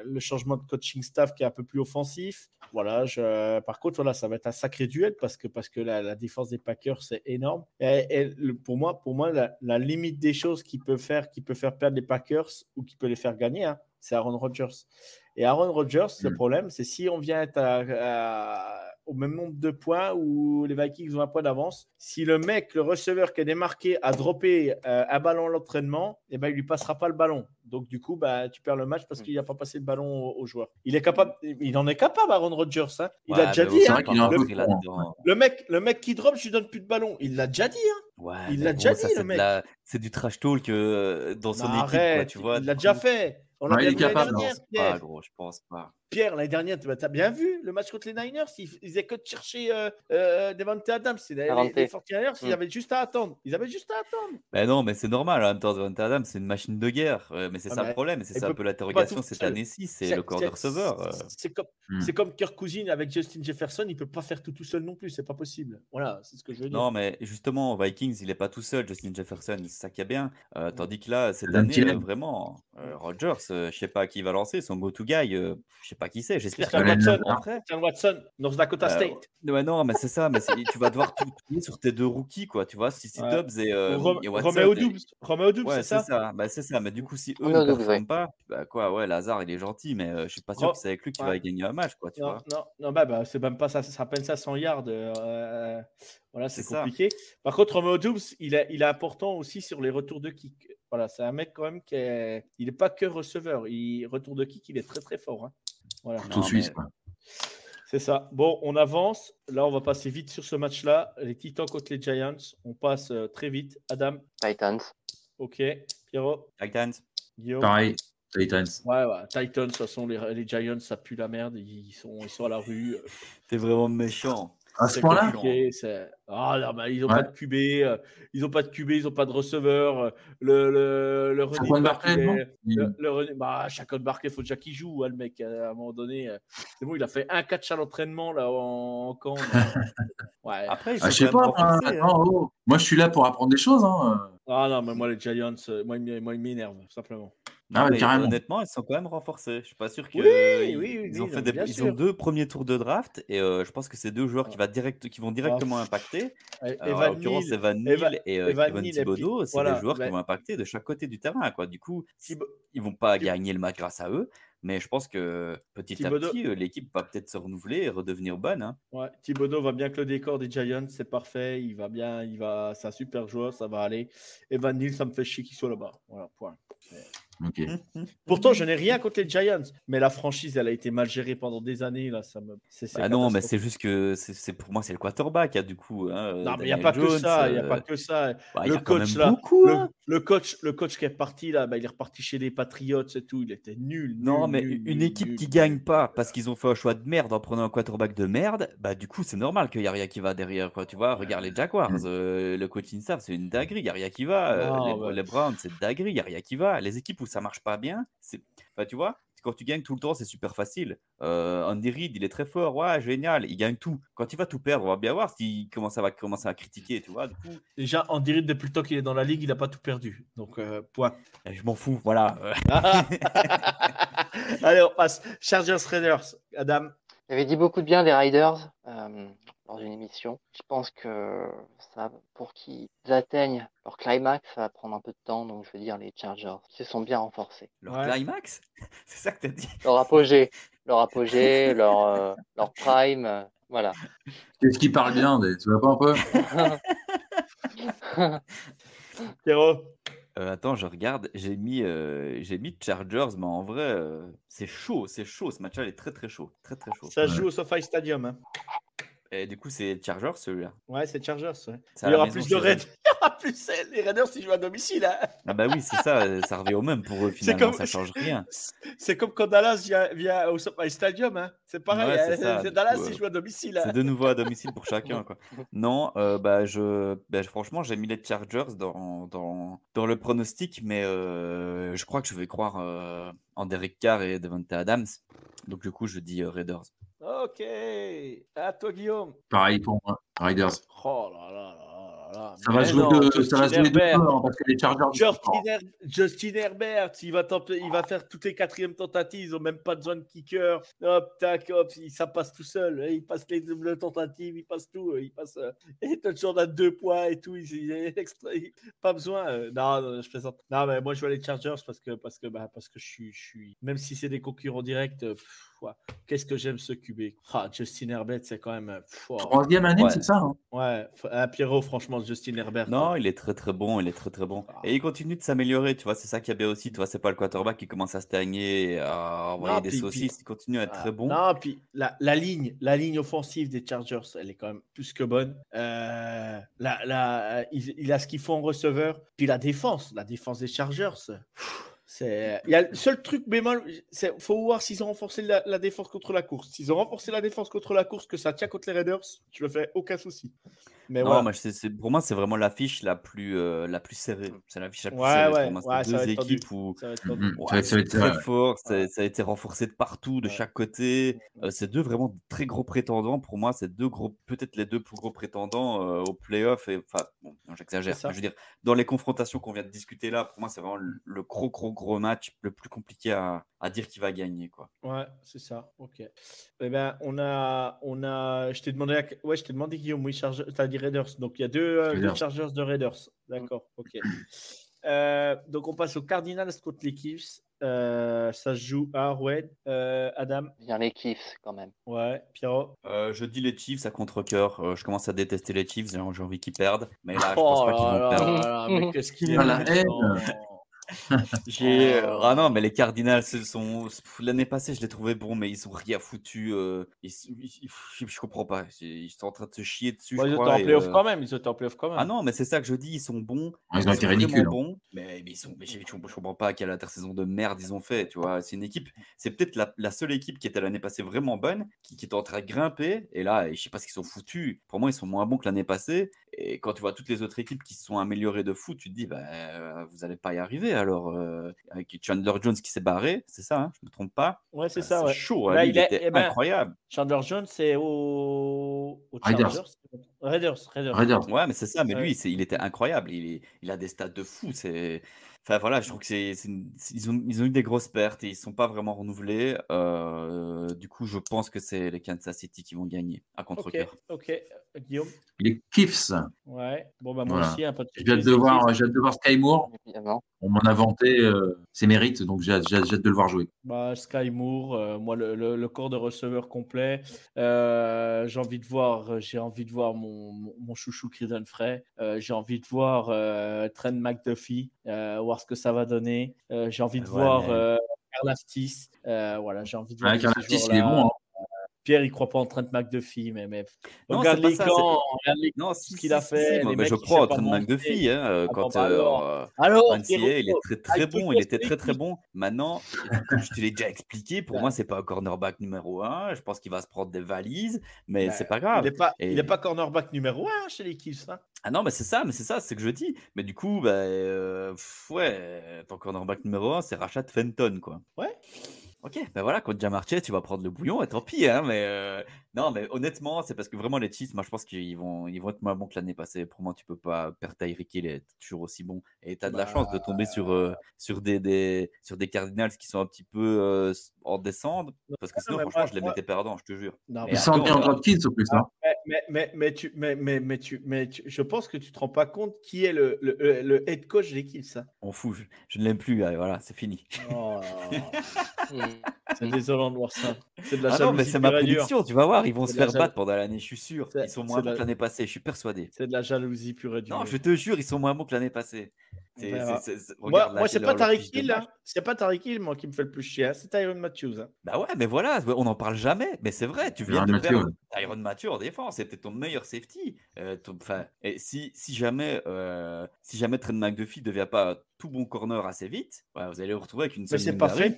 le changement de coaching staff qui est un peu plus offensif. Voilà, je... par contre, voilà, ça va être un sacré duel parce que, parce que la, la défense des Packers, c'est énorme. Et, et le- pour moi, pour moi la, la limite des choses qui peut faire, qui peut faire perdre les Packers ou qui peut les faire gagner, hein, c'est Aaron Rodgers. Et Aaron Rodgers, le Mm. problème, c'est si on vient être à- à- au même nombre de points où les Vikings ont un point d'avance, si le mec, le receveur qui est démarqué, a droppé euh, un ballon à l'entraînement, eh ben, il lui passera pas le ballon. Donc, du coup, bah, tu perds le match parce qu'il n'a pas passé le ballon au, au joueur. Il est capable, il en est capable, Aaron Rodgers. hein. Il Ouais, a déjà dit. hein. hein. Le mec, le mec qui drop, je lui donne plus de ballon. Il l'a déjà dit. hein. Ouais, Il l'a déjà dit, c'est le mec. la- C'est du trash talk euh, dans son équipe, quoi, arrête, tu vois. il l'a déjà fait. On l'a Ouais, bien il est capable, dernière, pense pas, gros, je pense pas. Pierre, l'année dernière, tu as bien vu le match contre les Niners? Ils, ils faisaient que de chercher euh, euh, Devante Adams. C'est Les, les 49ers, ils Mm. avaient juste à attendre. Ils avaient juste à attendre. Ben non, mais c'est normal, en même temps, Devante Adams, c'est une machine de guerre. Ouais, mais c'est Ah, ça mais le problème, c'est ça un peu l'interrogation cette année-ci, c'est le corps de receveur. euh. C'est comme, Hmm. comme Kirk Cousins avec Justin Jefferson. Il peut pas faire tout tout seul non plus. C'est pas possible. Voilà, c'est ce que je veux dire. Non, mais justement, Vikings, il est pas tout seul, Justin Jefferson, c'est ça qui est bien. Euh, tandis que là, cette année, euh, vraiment, euh, Rodgers, euh, je sais pas qui va lancer, son go-to guy, euh, je sais pas qui c'est, j'espère Christian Watson, vrai. Christian Watson, North Dakota Euh, State. Ouais, non, mais c'est ça, mais tu vas devoir tout tourner sur tes deux rookies, quoi, tu vois, si. Dobbs et, euh, Rom- et Watson. Romeo et- Doubs. Romeo Doubs, Ouais, c'est ça, ça. Bah, c'est ça. Mais du coup, si eux ne performent pas, bah quoi, ouais, Lazare, il est gentil, mais euh, je suis pas sûr que c'est avec lui qu'il ouais. va gagner un match, quoi, tu Non, vois. non, non, bah, bah, c'est même pas ça, c'est à peine ça 100 yards. euh, voilà, c'est ça. compliqué. Par contre, Romeo Doubs, il est, il est important aussi sur les retours de kick. Voilà, c'est un mec quand même qui est. Il n'est pas que receveur. Il retour de kick, il est très très fort. hein. Voilà, Tout Non, suisse, mais- c'est ça. Bon, on avance. Là, on va passer vite sur ce match-là. Les Titans contre les Giants. On passe euh, très vite. Adam, Titans. Ok. Pierrot, Titans. Guillaume. Pareil, Titans. Ouais, ouais. Titans, de toute façon, les, les Giants, ça pue la merde. Ils sont, ils sont à la rue. T'es vraiment méchant. À ce C'est point-là Ah, non, mais ils n'ont Ouais. pas de QB, euh, ils n'ont pas de QB, ils n'ont pas de receveur. euh, Le, le, le non est- le, le running- bah, Chacon faut déjà qu'il joue, hein, le mec. À un moment donné, euh, c'est bon, il a fait un catch à l'entraînement là en, en camp. ouais. Après, ils Ah, je sais pas, renforcés, hein. attends, oh. moi je suis là pour apprendre des choses. Hein. Ah non, mais moi, les Giants, euh, moi, ils m'énervent, simplement. Non, Ah ouais, mais carrément. honnêtement, ils sont quand même renforcés. Je suis pas sûr que Oui, ils, oui, oui, ils ont oui, fait non, des, bien ils sûr. ont deux premiers tours de draft et euh, je pense que c'est deux joueurs qui, va direct, qui vont directement impacter. Et- Alors, en Evan l'occurrence, Neal, Evan Eva- Neal et euh, Evan Kevin Neal et Thibodeau, c'est voilà, des joueurs ben- qui vont impacter de chaque côté du terrain. Quoi. Du coup, Thibo- ils vont pas Thib- gagner le match grâce à eux, mais je pense que petit Thibodeau- à petit, euh, l'équipe va peut-être se renouveler et redevenir bonne. hein. Ouais, Thibodeau va bien que le décor des Giants, c'est parfait. Il va bien, il va, c'est un super joueur, ça va aller. Evan Neal, ça me fait chier qu'il soit là-bas. Voilà, point. Ok. Pourtant, je n'ai rien contre les Giants, mais la franchise, elle a été mal gérée pendant des années. Là, ça me. c'est- c'est Bah non, mais c'est juste que c'est c'est- pour moi, c'est le quarterback, hein, du coup. hein, Non, mais il n'y a Daniel pas que ça. Il n'y a euh, pas que ça. bah, il le coach même là, beaucoup, le, hein. le coach, le coach qui est parti là, bah, il est reparti chez les Patriots et tout. Il était nul. Non, nul, mais nul, une nul, équipe nul, qui gagne pas parce qu'ils ont fait un choix de merde en prenant un quarterback de merde, bah du coup c'est normal qu'il y a rien qui va derrière quoi. Tu vois, regarde les Jaguars, euh, le coaching staff c'est une dinguerie, il y a rien qui va. euh, les, ouais. les Browns c'est une dinguerie, il y a rien qui va. Les équipes où ça marche pas bien, c'est, enfin, tu vois, quand tu gagnes tout le temps c'est super facile. Euh, Andy Reid il est très fort, ouais génial, il gagne tout. Quand il va tout perdre, on va bien voir s'il commence à va commencer à critiquer, tu vois. Du coup, Déjà, en direct depuis le temps qu'il est dans la ligue, il n'a pas tout perdu. Donc, euh, point. eh, je m'en fous, voilà. Allez, on passe. Chargers Raiders. Adam. J'avais dit beaucoup de bien des Riders euh, lors d'une émission. Je pense que ça, pour qu'ils atteignent leur climax, ça va prendre un peu de temps. Donc, je veux dire les Chargers. Se sont bien renforcés. Leur Ouais. climax, c'est ça que t'as dit? Leur apogée, leur apogée, leur, euh, leur prime. euh, voilà. Qu'est-ce qui parle bien des- Tu vois pas un peu? Pierrot. Euh, attends, je regarde. J'ai mis, euh, j'ai mis Chargers, mais en vrai, euh, c'est chaud, c'est chaud. Ce match-là est très très chaud, très très chaud. Ça se joue au SoFi Stadium. hein. Et du coup, c'est Chargers celui-là. Ouais, c'est Chargers. ouais. Il y aura plus de eux. Raiders. Il y aura plus les Raiders s'ils jouent à domicile. hein. Ah bah oui, c'est ça. euh, Ça revient au même pour eux finalement. comme- Ça change rien. C'est comme quand Dallas vient, vient au SoFi Stadium. hein. C'est pareil. Ouais, c'est hein. Dallas coup, s'ils euh, jouent à domicile. hein. C'est de nouveau à domicile pour chacun. Quoi. Non, euh, bah je, bah, je- franchement, j'ai mis les Chargers dans, dans, dans le pronostic, mais euh, je crois que je vais croire euh, en Derek Carr et Devonta Adams. Donc du coup, je dis Raiders. Ok. À toi, Guillaume. Pareil pour moi, Riders. Oh là là là là là. Ça va jouer non, de, ça va jouer de parce que les Chargers. Justin, forts. Her- Justin Herbert, il va, il va faire toutes les quatrièmes tentatives, ils n'ont même pas besoin de kicker. Hop, tac, hop, ça passe tout seul. Il passe les doubles tentatives, il passe tout. Il passe. euh, Et touchdown à deux points et tout. Il, est extra- pas besoin. euh, Non, non, je plaisante. Non, mais moi, je vois les Chargers parce que, parce que, bah, parce que je suis, je suis. Même si c'est des concurrents directs, euh, pff, qu'est-ce que j'aime ce QB. Ah, Justin Herbert, c'est quand même. euh, pff, oh. Troisième année, Ouais. c'est ça hein? Ouais, ah, Pierrot, franchement, Justin Herbert. Non, il est très très bon, il est très très bon. Ah. Et il continue de s'améliorer, tu vois, c'est ça qui est bien aussi, tu vois, c'est pas le quarterback qui commence à stagner, à envoyer Non, des puis- saucisses, il continue à être Ah, très bon. Non, puis la, la ligne, la ligne offensive des Chargers, elle est quand même plus que bonne. Euh, la, la- il, il a ce qu'il faut en receveur. Puis la défense, la défense des Chargers, pff, Il y a le seul truc bémol, c'est faut voir s'ils ont renforcé la, défense contre la course. S'ils ont renforcé la défense contre la course, que ça tient contre les Raiders, je me fais aucun souci. Mais non, voilà. pour moi, c'est vraiment l'affiche la plus, euh, la plus serrée. C'est l'affiche la plus Ouais, serrée ouais, pour moi. C'est ouais, deux équipes où Ça va être c'est être- très ouais. fort, ça, a été renforcé de partout, de Ouais. chaque côté. Euh, c'est deux vraiment très gros prétendants. Pour moi, c'est deux gros, peut-être les deux plus gros prétendants euh, au playoff. Et enfin, bon, j'exagère. Je veux dire, dans les confrontations qu'on vient de discuter là, pour moi, c'est vraiment le, le gros, gros, gros match, le plus compliqué à, à dire qui va gagner, quoi. Ouais, c'est ça. Ok. Eh ben, on a, on a. Je t'ai demandé, à... ouais, je t'ai demandé Guillaume. Oui, Chargers. T'as dit Raiders. Donc il y a deux, euh, deux Raiders. Chargers de Raiders. D'accord. Ok. Euh, donc on passe aux Cardinals contre les Chiefs. Euh, ça se joue à Arrowhead. Euh, Adam? Bien les Chiefs quand même. Ouais. Pierrot? Euh, je dis les Chiefs à contre-coeur. Euh, je commence à détester les Chiefs. J'ai j'ai envie qu'ils perdent. Mais là, je Oh pense pas qu'ils vont là perdre. là mais qu'est-ce qu'il est Ah, la haine. J'ai- euh, Ah non, mais les Cardinals sont l'année passée, je les trouvais bons, mais ils ont rien foutu. euh, ils- ils- ils- je, comprends pas. Ils sont en train de se chier dessus. Bon, je ils étaient en playoff euh, quand même. Ils étaient en playoff quand même. Ah non, mais c'est ça que je dis. Ils sont bons. Ils ont été ridicules. hein. bons, mais, mais ils sont. Mais je, je- je comprends pas quelle intersaison de merde ils ont fait. Tu vois, c'est une équipe. C'est peut-être la, la seule équipe qui était l'année passée vraiment bonne, qui, qui est en train de grimper. Et là, je sais pas ce qu'ils sont foutus. Pour moi, ils sont moins bons que l'année passée. Et quand tu vois toutes les autres équipes qui se sont améliorées de fou, tu te dis, bah, vous allez pas y arriver. Alors, euh, avec Chandler Jones qui s'est barré, c'est ça, hein, je me trompe pas. Ouais, c'est Euh, ça. Ouais. chaud. hein, Là, lui, il il, est- était eh ben, incroyable. Chandler Jones, c'est au, au. Chargers. Raiders. Raiders. Raiders. Ouais, mais c'est ça. Mais Ouais. lui, c'est- il était incroyable. Il, a des stats de fou. C'est, enfin voilà, je trouve que c'est, c'est une- c'est- ils ont, ils ont eu des grosses pertes et ils sont pas vraiment renouvelés. Euh, du coup, je pense que c'est les Kansas City qui vont gagner à contre Ok, cœur ok. Euh, Guillaume? Les Kiffs. Ouais. Bon, bah, moi Voilà. aussi, un peu de J'ai hâte de voir, j'ai hâte de voir Sky Moore. On m'en a vanté euh, ses mérites, donc j'ai hâte, j'ai hâte- j'ai hâte de le voir jouer. Bah, Sky Moore, euh, moi, le, le- le corps de receveur complet. Euh, j'ai envie de voir, j'ai envie de voir mon, mon, mon chouchou Creedon Frey. Euh, j'ai envie de voir euh, Trent McDuffie, euh, voir ce que ça va donner. J'ai envie de Ouais, voir mais- Karl Aftis. Euh, voilà, j'ai envie de voir Ouais, Karlaftis, il est bon. hein. Pierre, il croit pas en Trent McDuffie, mais, mais... Non, regarde les ça, camps, regarde les Non, ce qu'il a si, fait, si, les mais je crois en pas train de monter. McDuffie. Hein, euh, Ah, quand bah, alors. euh, Alors, NCAA, Pierrot, il est très très bon, il était très très bon. Maintenant, comme je te l'ai déjà expliqué, pour moi, c'est pas un cornerback numéro un. Je pense qu'il va se prendre des valises, mais Bah, c'est pas Il grave. n'est pas, Et- il est pas cornerback numéro 1 chez les Chiefs. Hein. Ah non, mais c'est ça, mais c'est ça, c'est que je dis. Mais du coup, bah, euh, pff, ouais, ton cornerback numéro 1, c'est Rachat Fenton, quoi. Ouais. Ok, ben voilà, contre Jamarche, tu vas prendre le bouillon, et tant pis, hein, mais euh, non, mais honnêtement, c'est parce que vraiment les Chiefs, moi je pense qu'ils vont, ils vont être moins bons que l'année passée. Pour moi, tu peux pas perdre Tyreek Hill et être toujours aussi bon. Et tu as de la chance de tomber sur, euh, sur, des, des, sur des Cardinals qui sont un petit peu euh, en descente, parce que sinon, franchement, moi- je les moi- mettais perdants, je te jure. Non, Mais Ils sont encore, bien en plus. hein. Mais, mais, mais, mais tu, mais, mais, mais tu, mais tu- je pense que tu te rends pas compte qui est le, le, le- le head coach des Kills. hein. On fout, je, je ne l'aime plus, allez, voilà, c'est fini. Oh. c'est désolant de voir ça. C'est de la Ah non, mais jalousie c'est ma prédiction, tu vas voir, ils vont se faire jal- battre pendant l'année, je suis sûr. Ils sont moins bons la- que l'année passée, je suis persuadé. C'est de la jalousie pure et dure. Non, je te jure, ils sont moins bons que l'année passée. Moi, regarde moi c'est pas Tariq Hill, hein. c'est pas Tariq Hill moi qui me fait le plus chier, hein. c'est Tyron Matthews. hein. Bah ouais, mais voilà, on n'en parle jamais. Mais c'est vrai, tu viens de Mathieu, perdre Tyron Mathieu en défense. C'était ton meilleur safety. Euh, ton- enfin, et si, si jamais, euh, si jamais Trent McDuffie ne devient pas tout bon corner assez vite, ouais, vous allez vous retrouver avec une Mais c'est pas c'est- Reed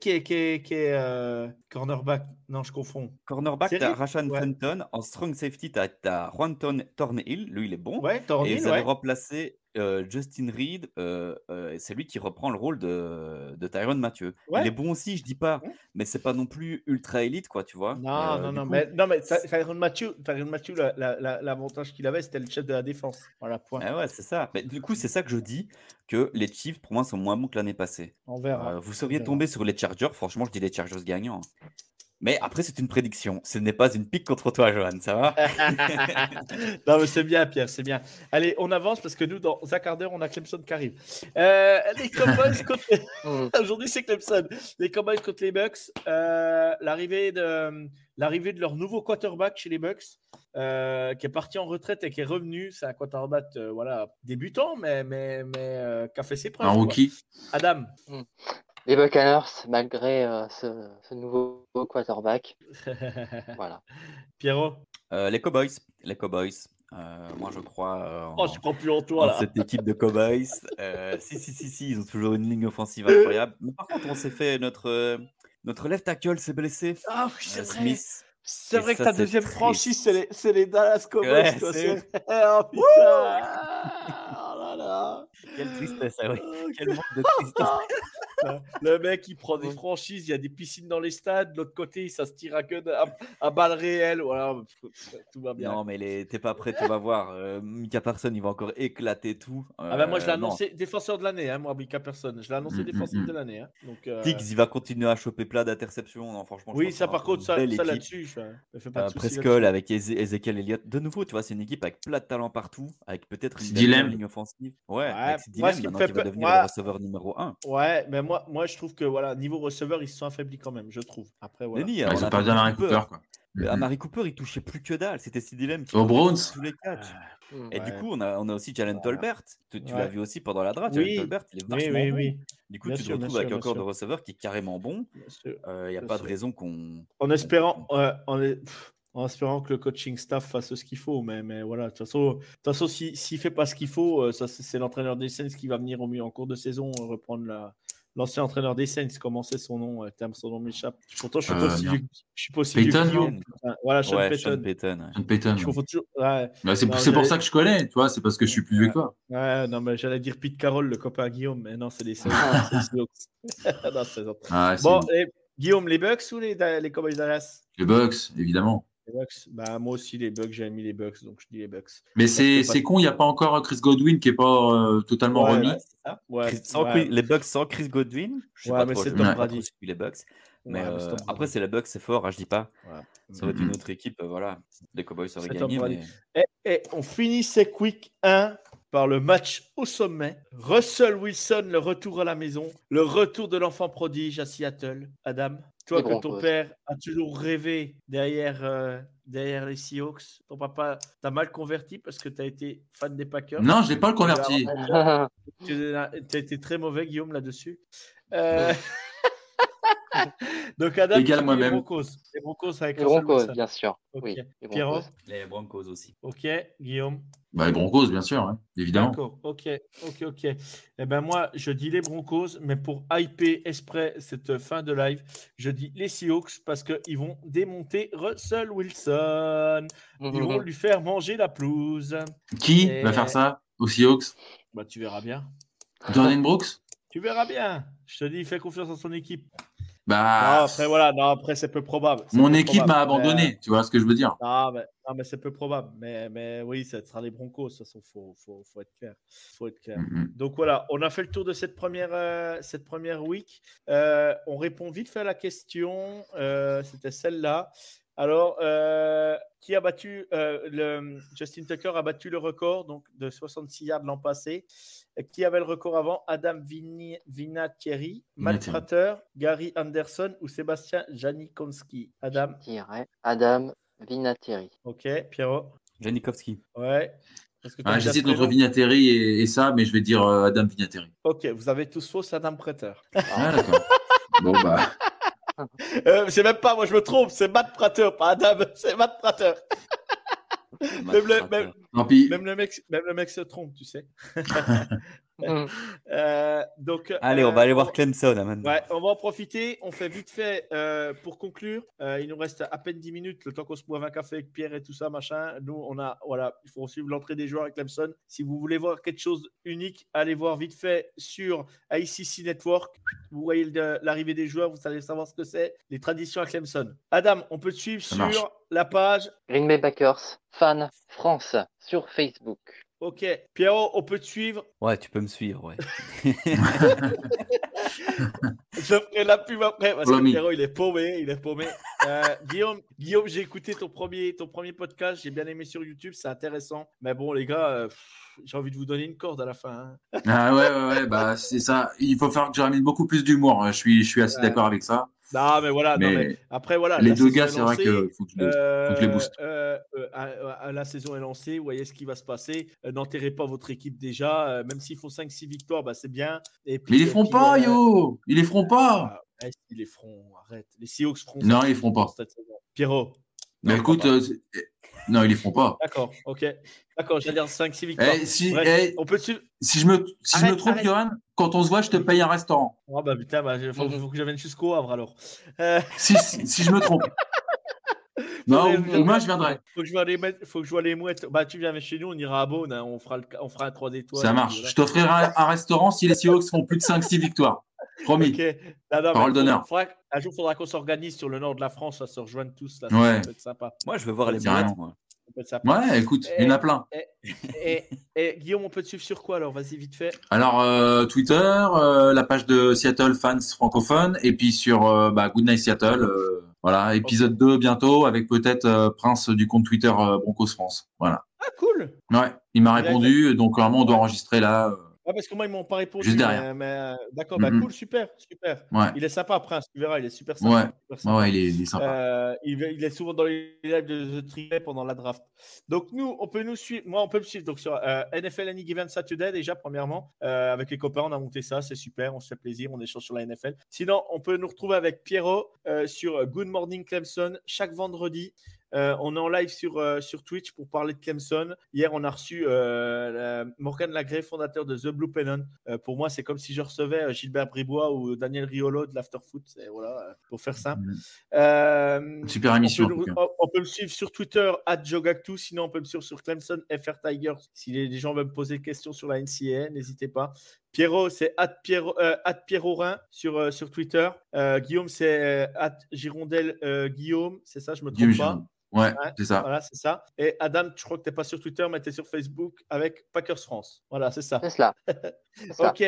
qui est, qui est, qui est, euh, cornerback. Non, je confonds. Cornerback, t'as Rashan ouais. Fenton. En strong safety, t'as as Juanton Thornhill. Lui, il est bon. Ouais, Et Thornhill, ils avaient ouais. remplacé euh, Justin Reed, euh, euh, c'est lui qui reprend le rôle de, de Tyron Mathieu. Ouais. Il est bon aussi, je dis pas, Ouais. mais c'est pas non plus ultra élite, quoi, tu vois. Non, Euh, non, non, coup- mais, non, mais Tyron Matthew, Tyron Matthew, la- la- la- l'avantage qu'il avait, c'était le chef de la défense. Voilà, point. Ah ouais, c'est ça. Mais du coup, c'est ça que je dis, que les Chiefs, pour moi, sont moins bons que l'année passée. On verra. Euh, vous seriez tombé sur les Chargers, franchement, je dis les Chargers gagnants. Mais après, c'est une prédiction. Ce n'est pas une pique contre toi, Johan, ça va non, mais c'est bien, Pierre, c'est bien. Allez, on avance parce que nous, dans un quart d'heure, on a Clemson qui arrive. Euh, les Cowboys contre les... Aujourd'hui, c'est Clemson. Les Cowboys contre les Bucks. Euh, l'arrivée, de, l'arrivée de leur nouveau quarterback chez les Bucks, euh, qui est parti en retraite et qui est revenu. C'est un quarterback euh, voilà, débutant, mais, mais, mais euh, qui a fait ses preuves. Un quoi. rookie. Adam. Les Buccaneers, malgré euh, ce, ce nouveau quarterback, voilà. Pierrot? Euh, Les Cowboys. Les Cowboys. Euh, moi, je crois euh, en, Oh, je crois plus en toi, en là. cette équipe de Cowboys. Euh, si, si, si, si, ils ont toujours une ligne offensive incroyable. Mais par contre, on s'est fait notre. euh, Notre left tackle s'est blessé. Ah oui, c'est vrai. Smith. C'est vrai que ta deuxième triste. franchise, c'est les, c'est les Dallas Cowboys. Ouais, toi, oh putain Oh là là Quelle tristesse, ah oui. Oh, Quel manque de tristesse. Le mec, il prend des franchises, il y a des piscines dans les stades. De l'autre côté, ça se tire à, queue de- à, à balles réelles. Voilà, tout va bien. Non, mais les- t'es pas prêt, tu vas voir. Euh, Mika Person, il va encore éclater tout. ah ben moi, je l'ai Euh, non. annoncé défenseur de l'année, hein, moi, Mika Personne. Je l'ai annoncé Mm, mm, défenseur mm. de l'année. hein. Donc, euh, Tiggs, il va continuer à choper plein d'interceptions. Franchement, oui, ça, par contre, ça, ça là-dessus, je pas de Euh, Prescott avec Eze- Ezekiel Elliott. De nouveau, tu vois, c'est une équipe avec plein de talent partout, avec peut-être une ligne offensive. Ouais, Ouais, avec moi, ce qui me maintenant fait qui va devenir le receveur numéro 1. Ouais, mais moi, moi, moi, je trouve que voilà, niveau receveur, ils se sont affaiblis quand même, je trouve. Après, voilà. On ils ont a perdu Amari Cooper, quoi. Euh, Mhm. Amari Cooper, il touchait plus que dalle. C'était qui Aux prenait Browns. tous les catchs. Mm. Et du coup, on a, on a aussi Jalen Voilà. Tolbert. Tu, tu Ouais. l'as vu aussi pendant la draft. Oui. Jalen Tolbert, il est Oui, vachement oui, bon. oui. Du coup, Bien tu te sûr, retrouves sûr, avec un corps de receveur qui est carrément bon. Il n'y a Bien pas sûr. de raison qu'on. En espérant, ouais, en, est- pff, en espérant que le coaching staff fasse ce qu'il faut, mais, mais voilà, de toute façon, de toute façon, si- s'il fait pas ce qu'il faut, euh, ça c'est c'est l'entraîneur des Saints qui va venir au mieux en cours de saison euh, reprendre la l'ancien entraîneur des Saints, comment c'est son nom, euh, terme, son nom m'échappe. Pourtant, je suis pas Euh, aussi vieux, je suis pas aussi putain. Voilà, Sean ouais, Payton. Sean Payton. ouais. Sean Payton. Je confonds toujours. Ouais, Bah, c'est pour ça que je connais, tu vois, c'est parce que je suis plus vieux que toi. ouais, non, mais j'allais dire Pete Carroll, le copain Guillaume, mais non, c'est les Saints. non, c'est. Ah, Bon, et Guillaume, les Bucks ou les, les Cowboys Dallas? Les Bucks, évidemment. Les Bucks Bah, moi aussi, les Bucks, j'ai mis les Bucks, donc je dis les Bucks. Mais c'est pas- c'est con, il n'y a pas encore Chris Godwin qui est pas euh, totalement Ouais, remis. Ouais, c'est ça. Ouais, Chris- sans ouais. Chris- les Bucks sans Chris Godwin. Je sais Ouais, pas mais trop, c'est Tom pas Brady. les Bucks. Mais Ouais, mais c'est euh, après, c'est les Bucks, c'est fort, hein, je dis pas. Ça aurait été une autre équipe, euh, voilà. Les Cowboys auraient gagné. Mais... Et, et on finit ces Quick 1 par le match au sommet. Russell Wilson, le retour à la maison, le retour de l'enfant prodige à Seattle. Adam, toi que ton père a toujours rêvé derrière, euh, derrière les Seahawks, ton papa t'a mal converti parce que tu as été fan des Packers? Non, je l'ai pas le converti. Tu as été très mauvais, Guillaume, là-dessus. Euh, Donc, Adam, Égal moi-même. Les Broncos. Les Broncos avec Les Broncos, bien sûr. Oui, les Pierrot Broncos. Les Broncos aussi. Ok, Guillaume. Bah, les Broncos, bien sûr, hein, évidemment. D'accord, ok, ok, ok. Eh ben moi, je dis les Broncos, mais pour hyper exprès cette fin de live, je dis les Seahawks parce qu'ils vont démonter Russell Wilson. Ils vont lui faire manger la pelouse. Qui Et- va faire ça aux Seahawks? Bah, tu verras bien. Jordan Brooks? Tu verras bien. Je te dis, fais confiance en son équipe. Bah, non, après, voilà, non, après, c'est peu probable. Mon peu équipe m'a mais- abandonné, tu vois ce que je veux dire Non, mais, non, mais c'est peu probable. Mais, mais oui, ça sera les Broncos. De toute façon, il faut, faut, faut être clair. faut être clair. Mhm. Donc voilà, on a fait le tour de cette première, euh, cette première week. Euh, on répond vite fait à la question. Euh, C'était celle-là. Alors, euh, qui a battu euh, le, Justin Tucker a battu le record donc de 66 yards l'an passé. Qui avait le record avant? Adam Vini- Vinatieri, Matt Vinatieri. Prater, Gary Anderson ou Sébastien Janikowski? Adam, Je dirais Adam Vinatieri. ok, Pierrot, Janikowski. ouais. Ah, J'hésite entre Vinatieri et, et ça, mais je vais dire euh, Adam Vinatieri. Ok, vous avez tous faux, c'est Adam Prater. Ah, d'accord. bon, bah, Euh, c'est même pas, moi je me trompe, c'est Matt Prater, pas Adam, c'est Matt Prater. Même le, même, tant pis. même le mec, même le mec se trompe, tu sais. Euh, donc, Allez, on euh, va aller voir Clemson hein, maintenant. Ouais, on va en profiter. On fait vite fait euh, pour conclure. Euh, il nous reste à peine 10 minutes, le temps qu'on se boive un café avec Pierre et tout ça, machin. Nous, on a, voilà, il faut suivre l'entrée des joueurs avec Clemson. Si vous voulez voir quelque chose unique, allez voir vite fait sur ICC Network. Vous voyez l'arrivée des joueurs, vous allez savoir ce que c'est, les traditions à Clemson. Adam, on peut te suivre Ça marche. sur la page. Green Bay Packers, fan France sur Facebook. Ok. Pierrot, on peut te suivre? Ouais, tu peux me suivre, ouais. Je ferai la pub après parce que Promis. Pierrot, il est paumé, il est paumé. Euh, Guillaume, Guillaume j'ai écouté ton premier, ton premier podcast, j'ai bien aimé sur YouTube, c'est intéressant. Mais bon, les gars, euh, j'ai envie de vous donner une corde à la fin. hein. Ah ouais, ouais, ouais, bah, c'est ça. Il faut faire que je ramène beaucoup plus d'humour. Je suis, je suis assez Ouais. d'accord avec ça. Non, mais voilà, non, Mais mais après, voilà. les deux gars, est c'est vrai qu'il faut que je les, faut que je les booste. Euh, euh, euh, euh, la saison est lancée, vous voyez ce qui va se passer. Euh, N'enterrez pas votre équipe déjà, euh, même s'ils font 5-6 victoires, bah, c'est bien. Et puis, Mais ils les feront puis, pas, euh, yo Ils les feront pas ils les feront, arrête. Les Seahawks feront Non, ils les feront pas. victoires Mais écoute, euh, c'est- non, ils les feront pas. D'accord, ok. D'accord, j'allais dire 5-6 victoires. Eh, si, Bref, eh, on peut suivre. si je me, si je me trompe, arrête. Johan, quand on se voit, je te paye un restaurant. Oh bah putain, bah, il faut, Mhm. faut que je vienne jusqu'au Havre alors. Euh, Si, si, si je me trompe. non, faudrait- ou, faudrait- ou moi, je viendrai. Faut que je vois les mettre- faut que je vois les mouettes. Bah tu viens chez nous, on ira à Beaune, hein, on fera le, on fera un 3 étoiles. Ça marche. Je t'offrirai un, restaurant si les Seahawks font plus de 5-6 victoires. Promis. Non, non, Parole d'honneur. Un jour, il faudra qu'on s'organise sur le nord de la France, à se rejoindre tous. Là, ça Ouais. peut être sympa. Moi, je veux voir les moi. Sympa. Ouais, écoute, il y en a plein. Et, et Guillaume, on peut te suivre sur quoi alors? Vas-y, vite fait. Alors, euh, Twitter, euh, la page de Seattle Fans francophones, et puis sur euh, bah, Good Night Seattle. Euh, voilà, épisode 2 bientôt, avec peut-être euh, Prince du compte Twitter euh, Broncos France. Voilà. Ah, cool Ouais, il m'a répondu, donc normalement on doit enregistrer là. Ouais, parce que moi, ils m'ont pas répondu. Juste derrière. mais, euh, D'accord, bah Mhm. cool, super, super. Ouais, Il est sympa, Prince, tu verras, il est super ouais, sympa. super ouais, sympa. ouais, il est, il est sympa. Euh, il, il est souvent dans les lives de The Trivet pendant la draft. Donc nous, on peut nous suivre. Moi, on peut me suivre donc sur euh, NFL Any Given Saturday déjà premièrement. Euh, avec les copains, on a monté ça, c'est super, on se fait plaisir, on échange sur la NFL. Sinon, on peut nous retrouver avec Pierrot sur Good Morning Clemson chaque vendredi. Euh, on est en live sur, euh, sur Twitch pour parler de Clemson. Hier, on a reçu euh, la- Morgan Lagré, fondateur de The Blue Pennant. Euh, pour moi, c'est comme si je recevais Gilbert Bribois ou Daniel Riolo de l'Afterfoot. C'est- Voilà, pour faire simple. Euh, Super on émission. peut, on- peut me suivre sur Twitter, Jogactu. Sinon, on peut me suivre sur Clemson FR Tigers. Si les, les gens veulent me poser des questions sur la NCAA, n'hésitez pas. Pierrot, c'est Pierrot, euh, Pierrotin sur, euh, sur Twitter. Euh, Guillaume, c'est euh, Girondel Guillaume. C'est ça, je me trompe Guillaume pas? Ouais, Ouais, c'est ça. Voilà, c'est ça. Et Adam, je crois que tu n'es pas sur Twitter, mais tu es sur Facebook avec Packers France. Voilà, c'est ça. C'est cela. Ok,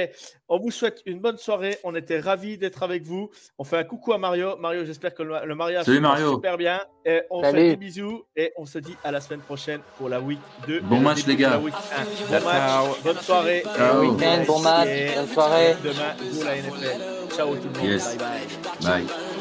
on vous souhaite une bonne soirée. On était ravis d'être avec vous. On fait un coucou à Mario. Mario, j'espère que le, le mariage Salut, se passe Mario. super bien. Et on Salut. fait des bisous et on se dit à la semaine prochaine pour la week 2. Bon le match, les gars. de la week 1. Bon match, bonne soirée. Ciao. Bon Week-end, bon match, bonne soirée. Demain, pour la NFL. Ciao tout le monde. Yes. Bye bye. Bye.